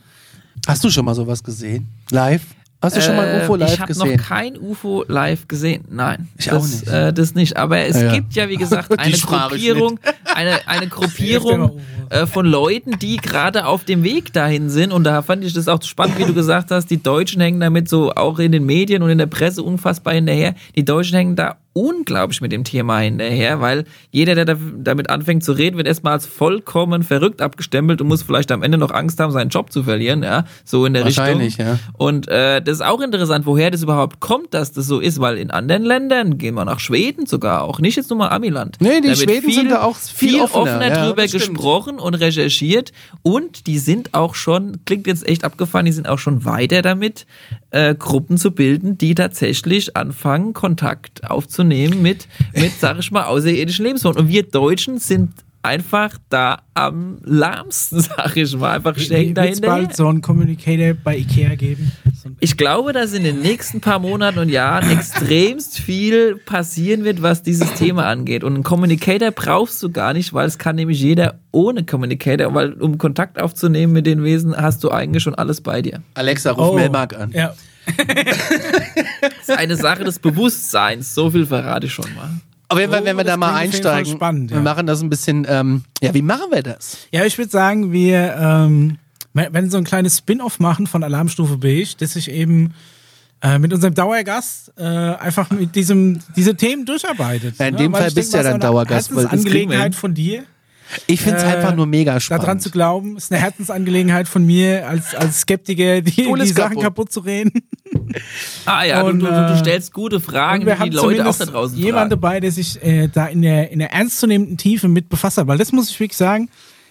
Hast du schon mal sowas gesehen? Live? Hast du schon mal ein UFO live ich habe gesehen? noch kein UFO live gesehen. Nein, Ich das, auch nicht. Äh, das nicht. Aber es Ja, ja. gibt ja, wie gesagt, eine Gruppierung, eine, eine Gruppierung äh, von Leuten, die gerade auf dem Weg dahin sind. Und da fand ich das auch spannend, wie du gesagt hast. Die Deutschen hängen damit so auch in den Medien und in der Presse unfassbar hinterher. Die Deutschen hängen da unglaublich mit dem Thema hinterher, weil jeder, der da, damit anfängt zu reden, wird erstmal als vollkommen verrückt abgestempelt und muss vielleicht am Ende noch Angst haben, seinen Job zu verlieren, ja, so in der Richtung. Wahrscheinlich, ja. Und äh, das ist auch interessant, woher das überhaupt kommt, dass das so ist, weil in anderen Ländern, gehen wir nach Schweden sogar auch, nicht jetzt nur mal Amiland. Nee, die da Schweden sind da auch viel viel offener, offener, ja, drüber gesprochen und recherchiert und die sind auch schon, klingt jetzt echt abgefahren, die sind auch schon weiter damit, äh, Gruppen zu bilden, die tatsächlich anfangen, Kontakt aufzunehmen mit, mit sag ich mal, außerirdischen Lebensformen. Und wir Deutschen sind einfach da am lahmsten, sag ich mal, einfach stecken Wird es dahinter. bald so einen Communicator bei Ikea geben? Ich glaube, dass in den nächsten paar Monaten und Jahren extremst viel passieren wird, was dieses Thema angeht. Und einen Communicator brauchst du gar nicht, weil es kann nämlich jeder ohne Communicator, weil um Kontakt aufzunehmen mit den Wesen, hast du eigentlich schon alles bei dir. Alexa, ruf Melmark an. Oh. Ja. Das ist eine Sache des Bewusstseins, so viel verrate ich schon mal. Auf jeden Fall, wenn wir da mal einsteigen, spannend, ja. wir machen das ein bisschen, ähm, ja, wie machen wir das? Ja, ich würde sagen, wir ähm, wenn wenn so ein kleines Spin-off machen von Alarmstufe Beige, dass sich eben äh, mit unserem Dauergast äh, einfach mit diesem diese Themen durcharbeitet. Ja, in ne? dem Fall ich bist du ja dann Dauergast, weil das wir Herzensangelegenheit hin. von dir. Ich finde es Äh, einfach nur mega spannend. daran zu glauben, ist eine Herzensangelegenheit von mir als, als Skeptiker, die, die Sachen kaputt. kaputt zu reden. Ah ja, Und, du, du, du äh, stellst gute Fragen, wir die haben die Leute auch zumindest da draußen jemand fragen. dabei, der sich äh, da in der, in der ernstzunehmenden Tiefe mit befasst hat. Weil das muss ich wirklich sagen,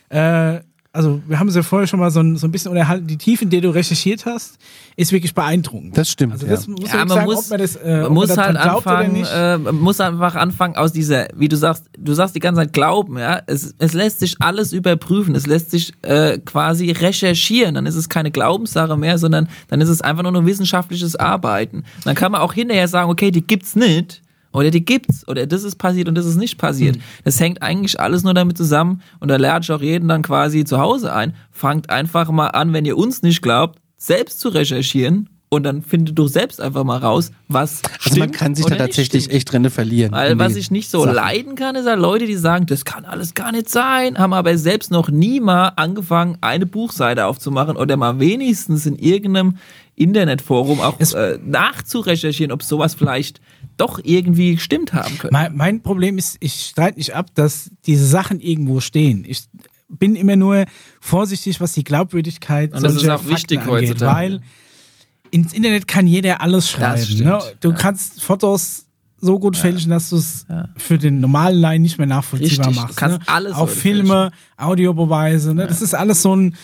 äh, also wir haben es ja vorher schon mal so ein, so ein bisschen unterhalten, die Tiefe, in der du recherchiert hast, ist wirklich beeindruckend. Das stimmt, Also ja. das muss Ja, man sagen, muss, ob man das, äh, man ob muss man halt anfangen, äh, muss einfach anfangen aus dieser, wie du sagst, du sagst die ganze Zeit glauben, ja. Es, es lässt sich alles überprüfen, es lässt sich äh, quasi recherchieren. Dann ist es keine Glaubenssache mehr, sondern dann ist es einfach nur ein wissenschaftliches Arbeiten. Dann kann man auch hinterher sagen, okay, die gibt's nicht. Oder die gibt's, oder das ist passiert und das ist nicht passiert. Das hängt eigentlich alles nur damit zusammen und da lerne ich auch jeden dann quasi zu Hause ein. Fangt einfach mal an, wenn ihr uns nicht glaubt, selbst zu recherchieren und dann findet du selbst einfach mal raus, was Also man stimmt kann sich da tatsächlich stimmt. echt drinne verlieren. Weil was ich nicht so Sachen. leiden kann, ist halt Leute, die sagen, das kann alles gar nicht sein, haben aber selbst noch nie mal angefangen, eine Buchseite aufzumachen oder mal wenigstens in irgendeinem Internetforum auch Es- äh, nachzurecherchieren, ob sowas vielleicht doch irgendwie gestimmt haben könnte. Mein, mein Problem ist, ich streite nicht ab, dass diese Sachen irgendwo stehen. Ich bin immer nur vorsichtig, was die Glaubwürdigkeit Und das ist auch wichtig Fakten angeht, heutzutage. weil ins Internet kann jeder alles schreiben. Ne? Du Ja. kannst Fotos so gut fälschen, dass du es für den normalen Laien nicht mehr nachvollziehbar Richtig, du machst. kannst ne? alles Auch Filme, Audiobeweise, ne? das ist alles so ein.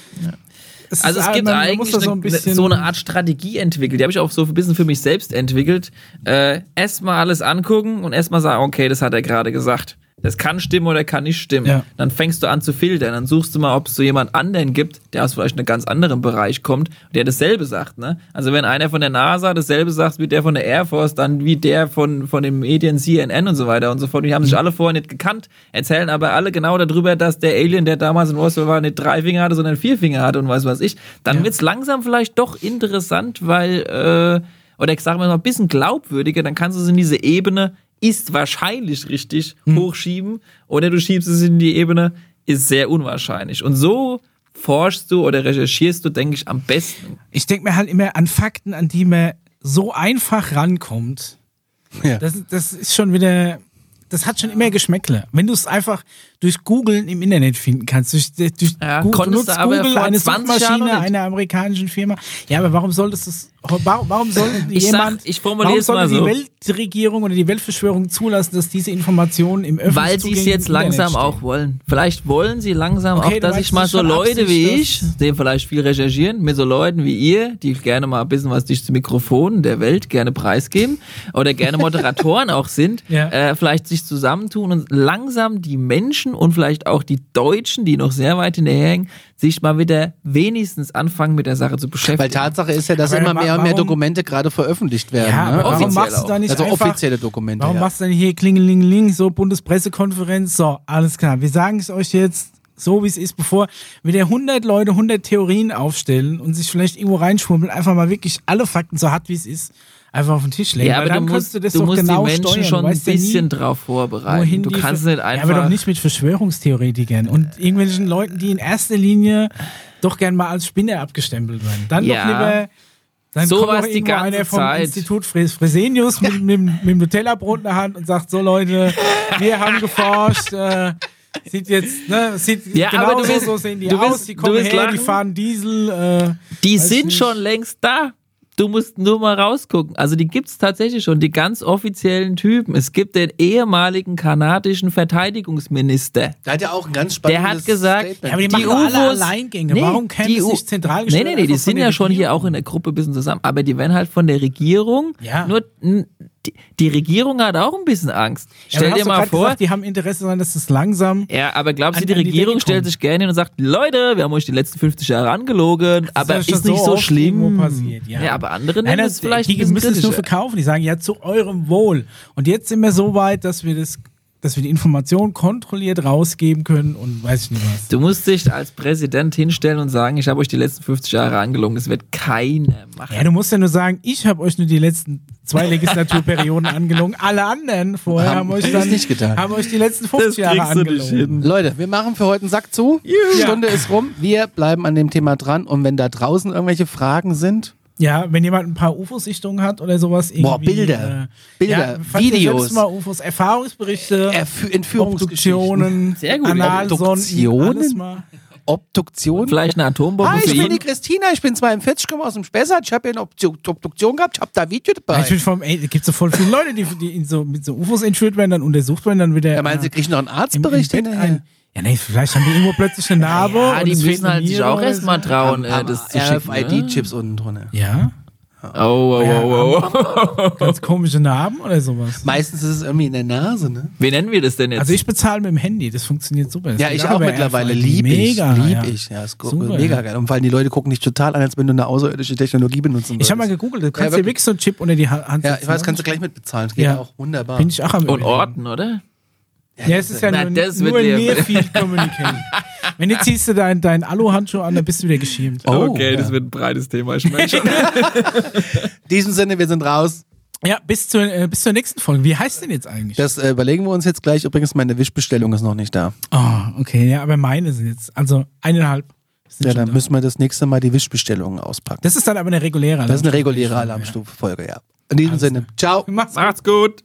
Es Also es gibt eigentlich so eine, ein bisschen. so eine Art Strategie entwickelt. Die habe ich auch so ein bisschen für mich selbst entwickelt. Äh, erstmal alles angucken und erstmal sagen, okay, das hat er gerade gesagt. Das kann stimmen oder kann nicht stimmen. Ja. Dann fängst du an zu filtern. Dann suchst du mal, ob es so jemand anderen gibt, der aus vielleicht einem ganz anderen Bereich kommt, der dasselbe sagt. Ne? Also wenn einer von der NASA dasselbe sagt wie der von der Air Force, dann wie der von, von den Medien CNN und so weiter und so fort. Die haben sich alle vorher nicht gekannt, erzählen aber alle genau darüber, dass der Alien, der damals in Roswell war, nicht drei Finger hatte, sondern vier Finger hatte und weiß was ich. Dann wird's langsam vielleicht doch interessant, weil, äh, oder ich sage mal ein bisschen glaubwürdiger, dann kannst du es in diese Ebene, ist wahrscheinlich richtig, hochschieben, oder du schiebst es in die Ebene, ist sehr unwahrscheinlich. Und so forschst du oder recherchierst du, denke ich, am besten. ich denke mir halt immer an Fakten, an die man so einfach rankommt. Ja. Das, das ist schon wieder, das hat schon immer Geschmäckle. Wenn du es einfach durch Googlen im Internet finden kannst, durch, durch Ja, Google, du konntest nutzt Google, eine 20 Jahren noch Suchmaschine einer amerikanischen Firma. Ja, aber warum solltest du es, warum, warum soll Ich sag, jemand, ich formuliere warum sollte so. die Weltregierung oder die Weltverschwörung zulassen, dass diese Informationen im öffentlichen Weil sie es jetzt langsam auch wollen. Vielleicht wollen sie langsam Okay, auch, dass ich mal so Leute wie ich, die vielleicht viel recherchieren, mit so Leuten wie ihr, die gerne mal ein bisschen was durch das Mikrofon der Welt gerne preisgeben oder gerne Moderatoren auch sind, Ja. äh, vielleicht sich zusammentun und langsam die Menschen und vielleicht auch die Deutschen, die noch sehr weit hinterherhängen, sich mal wieder wenigstens anfangen mit der Sache zu beschäftigen. Weil Tatsache ist ja, dass Aber immer mehr und mehr Dokumente gerade veröffentlicht werden. Ja, ne? aber warum Offiziell machst du da nicht also einfach, offizielle Dokumente. Warum ja. machst du denn hier Klingelingeling, so Bundespressekonferenz? So, alles klar. Wir sagen es euch jetzt so, wie es ist, bevor wieder 100 Leute 100 Theorien aufstellen und sich vielleicht irgendwo reinschwimmeln, einfach mal wirklich alle Fakten so hart wie es ist, einfach auf den Tisch legen. ja, aber dann du kannst musst, du das du doch musst genau die Menschen steuern. schon ein ja nie, bisschen drauf vorbereiten. wohin Du die kannst nicht einfach. Ja, aber doch nicht mit Verschwörungstheoretikern und irgendwelchen Leuten, die in erster Linie doch gern mal als Spinner abgestempelt werden. Dann Ja. doch lieber. Dann So kommt die ganze einer vom Zeit. Institut Fres Fresenius mit, mit, mit dem Nutella-Brot in der Hand und sagt: So, Leute, wir haben geforscht. Äh, sieht jetzt, ne, sieht Ja, genau aber du so, wirst- so sehen die du aus. wirst- die kommen her, die lachen. fahren Diesel. Äh, Die sind schon längst da. Du musst nur mal rausgucken. Also die gibt's tatsächlich schon, die ganz offiziellen Typen. Es gibt den ehemaligen kanadischen Verteidigungsminister. Da hat ja auch ein ganz Der spannendes hat gesagt, Statement. Ja, aber die die machen alle UFOs Alleingänge. Warum käme die es U- nicht zentral Nee, nee, nee, die sind der ja schon hier auch in der Gruppe ein bisschen zusammen. Aber die werden halt von der Regierung. Ja. Nur die, die Regierung hat auch ein bisschen Angst. Ja, Stell dir mal vor. Gesagt, die haben Interesse daran, dass es langsam. ja, aber glaubst du, die die Regierung Decke stellt sich gerne hin und sagt, Leute, wir haben euch die letzten 50 Jahre angelogen, aber ja ist, schon nicht so so schlimm. passiert, ja. aber andere Nein, nehmen das, es vielleicht die müssen es nur verkaufen. Die sagen ja zu eurem Wohl. Und jetzt sind wir so weit, dass wir das, dass wir die Information kontrolliert rausgeben können und weiß ich nicht was. Du musst dich als Präsident hinstellen und sagen, ich habe euch die letzten 50 Jahre angelogen. Das wird keiner machen. Ja, du musst ja nur sagen, ich habe euch nur die letzten zwei Legislaturperioden angelogen. Alle anderen vorher haben, Haben euch das dann nicht getan. haben euch die letzten 50 Jahre angelogen. Leute, wir machen für heute einen Sack zu. Stunde ist rum. Wir bleiben an dem Thema dran. Und wenn da draußen irgendwelche Fragen sind, Ja, wenn jemand ein paar UFO-Sichtungen hat oder sowas. Irgendwie, Boah, Bilder. Äh, Bilder, ja, Videos. Mal UFOs, Erfahrungsberichte, Erfü Entführungsgeschichten. Obduktionen, Sehr gut. Analsonden. Obduktion. Vielleicht eine Atombombe Hi, für ich bin ihn. die Christina, ich bin 42, komme aus dem Spessart, ich habe hier eine Obdu- Obduktion gehabt, ich habe da Video Ja, dabei. ich bin vom, ey, da gibt so voll viele Leute, die, die in so, mit so UFOs entführt werden, dann untersucht werden, dann wieder. Ja, meinen Sie, äh, kriegen noch einen im- im Arztbericht Bett hinterher? ein- Ja, nee, vielleicht haben die irgendwo plötzlich eine Narbe. Ja, die müssen halt sich auch erstmal trauen, äh, das zu schicken. Ne? RFID-Chips unten drunter. Ja? Oh, oh, oh, oh, oh. Ganz komische Narben oder sowas. Meistens ist es irgendwie in der Nase, ne? Wie nennen wir das denn jetzt? Also ich bezahle mit dem Handy, das funktioniert super. Das Ja, ich auch mittlerweile. Lieb ich. Mega, Lieb ja. ich. Ja, ist Super, mega ja. geil. Und vor allem die Leute gucken dich total an, als wenn du eine außerirdische Technologie benutzen würdest. Ich habe mal gegoogelt, du kannst Ja, dir wirklich. so einen Chip unter die Ha- Hand Ja, setzen, ich weiß, ne? kannst du gleich mit bezahlen. Das geht Ja. auch wunderbar. Bin ich auch am Und. Orten, oder? Ja, es ist ja Na, nur, das nur dir- Near Field Communication. Wenn jetzt ziehst du deinen dein Aluhandschuh an, dann bist du wieder geschämt. Oh, okay, das ja. wird ein breites Thema. Ich merke schon. In diesem Sinne, wir sind raus. Ja, bis zur, äh, bis zur nächsten Folge. Wie heißt denn jetzt eigentlich? Das äh, überlegen wir uns jetzt gleich. Übrigens, meine Wischbestellung ist noch nicht da. Oh, okay, ja, aber meine sind jetzt, also eineinhalb. Ja, dann da. müssen wir das nächste Mal die Wischbestellungen auspacken. Das ist dann aber eine reguläre. Das ist eine reguläre Alarmstufe-Folge, ja. In diesem Sinne, ciao. Mach's gut. Macht's gut.